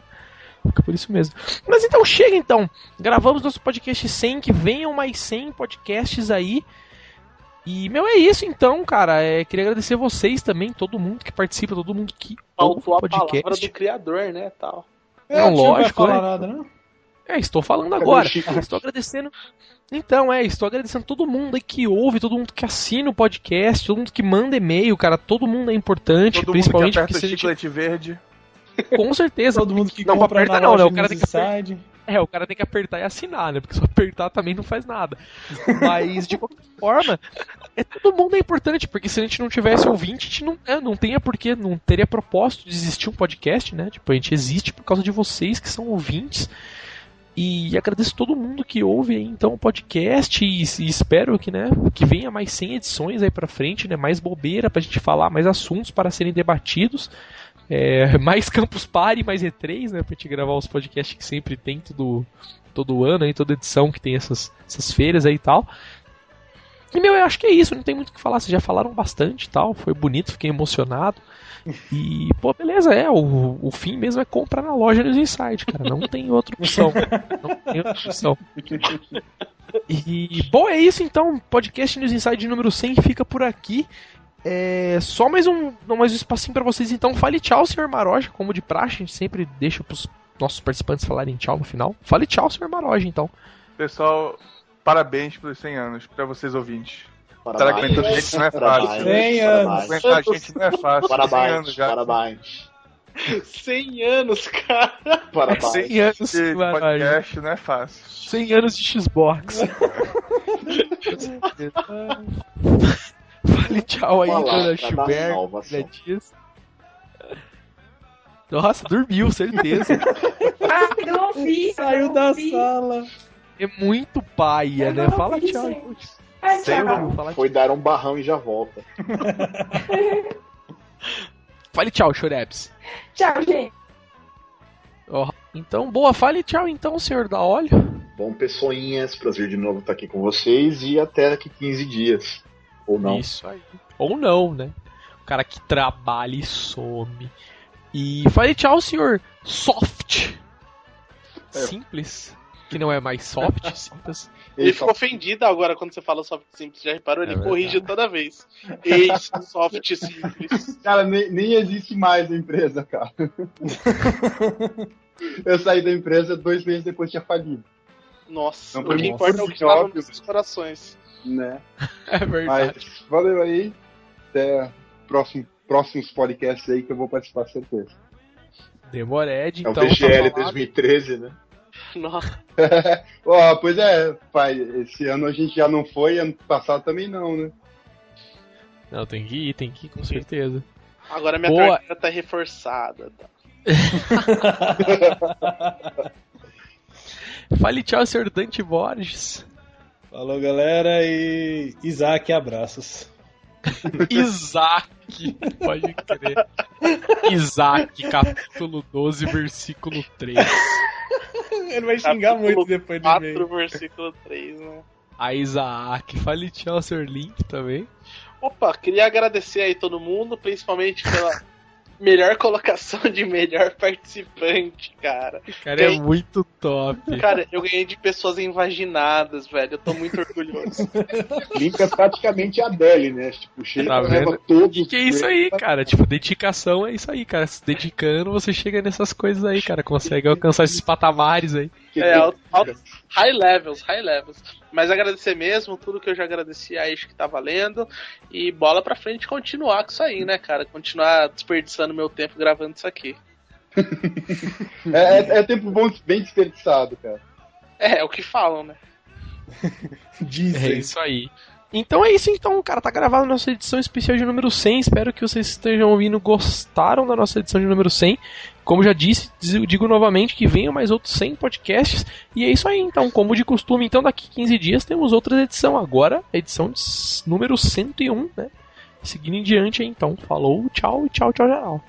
Fica por isso mesmo. Mas então chega então. Gravamos nosso podcast 100, que venham mais 100 podcasts aí. E, meu, é isso então, cara. É, queria agradecer vocês também, todo mundo que participa, todo mundo que Faltou o podcast. a palavra do criador, né, tal. É, não, lógico. Não é. nada, não? É, estou falando agora. Estou agradecendo. Então, é, estou agradecendo todo mundo aí que ouve, todo mundo que assina o podcast, todo mundo que manda e-mail, cara. Todo mundo é importante, todo principalmente mundo que aperta porque o chiclete verde. Com certeza. todo mundo que não compra aperta, não, né? O cara tem que apertar. É, o cara tem que apertar e assinar, né? Porque só apertar também não faz nada. Mas, de qualquer forma, é, todo mundo é importante, porque se a gente não tivesse ouvinte, a gente não, é, não teria porquê, não teria propósito de existir um podcast, né? Tipo, a gente existe por causa de vocês que são ouvintes. E agradeço todo mundo que ouve aí, então o podcast e, e, espero que, né, que venha mais 100 edições aí para frente, né, mais bobeira pra gente falar, mais assuntos para serem debatidos. É, mais Campus Party, mais E3, né? Pra gente gravar os podcasts que sempre tem todo, todo ano, aí, toda edição que tem essas, essas feiras aí e tal. E, meu, eu acho que é isso, não tem muito o que falar, vocês já falaram bastante e tal, foi bonito, fiquei emocionado. E, pô, beleza, é, o, o fim mesmo é comprar na loja News Insight, cara, não tem outra opção. não tem outra opção. E, bom, é isso então, podcast News Insight número 100 fica por aqui. É, só mais um, mais um espacinho para vocês, então. Fale tchau, senhor Maroja, como de praxe, a gente sempre deixa pros nossos participantes falarem tchau no final. Fale tchau, senhor Maroja, então. Pessoal, parabéns pelos 100 anos, para vocês ouvintes. Parabéns. Estar aguentando gente não é fácil. 100 anos. Aguentar gente não é fácil. Parabéns, 100 anos já. parabéns. 100 anos, cara. Parabéns. 100 anos, de podcast não é fácil. 100 anos de Xbox. Fale tchau aí, dona Schubert. Nossa, dormiu, certeza. ah, não ouvi. Saiu não da sala. É muito paia, né? Fala tchau. Ah, tchau. Fala Foi dar um barrão e já volta. fale tchau, Chorebs. Tchau, gente. Oh, então, boa, fale tchau então, senhor da óleo. Bom, pessoinhas, prazer de novo estar aqui com vocês e até daqui 15 dias. Ou não. Isso aí. Ou não, né? O cara que trabalha e some. E fale tchau, senhor Soft. É. Simples. Que não é mais soft, simples. Ele ficou ofendido agora quando você fala soft simples. Já reparou? Ele é corrige toda vez. Ex, soft simples. Cara, nem, nem existe mais a empresa, cara. Eu saí da empresa dois meses depois tinha falido. Nossa, não, o que importa é o que está nos corações né? É verdade. Mas valeu aí. Até próximo, próximos podcasts aí que eu vou participar, certeza. Demored, então. É o DGL tá 2013, né? Nossa. oh, pois é, pai, esse ano a gente já não foi, ano passado também não, né? Não, tem que ir, tem que ir, com certeza. Agora minha Boa. carteira tá reforçada. Tá? Fale tchau, senhor Dante Borges. Falou, galera, e Isaac, abraços. Isaac, pode crer. Isaac, capítulo 12, versículo 3. Ele vai xingar capítulo muito depois do 4, meio. versículo 3, né? A Isaac, fale tchau, Sr. Link também. Opa, queria agradecer aí todo mundo, principalmente pela melhor colocação de melhor participante, cara. Cara, é muito top. Cara, eu ganhei de pessoas invaginadas, velho. Eu tô muito orgulhoso. Link é praticamente a Adele, né? Tipo, chega tá leva todos. Que, que é isso aí, cara? Tipo, dedicação é isso aí, cara. Se dedicando, você chega nessas coisas aí, cara. Consegue alcançar esses patamares aí. É, high levels, high levels. Mas agradecer mesmo, tudo que eu já agradeci a Ish que tá valendo. E bola pra frente continuar com isso aí, né, cara? Continuar desperdiçando meu tempo gravando isso aqui. é, é, é, tempo bom, bem desperdiçado, cara. É, é o que falam, né? Dizem. É isso aí. Então é isso então, cara, tá gravado nossa edição especial de número 100. Espero que vocês estejam ouvindo, gostaram da nossa edição de número 100. Como já disse, digo novamente que venham mais outros 100 podcasts. E é isso aí, então, como de costume. Então, daqui 15 dias temos outra edição. Agora, edição número 101, né? Seguindo em diante, então. Falou, tchau, tchau, tchau, geral.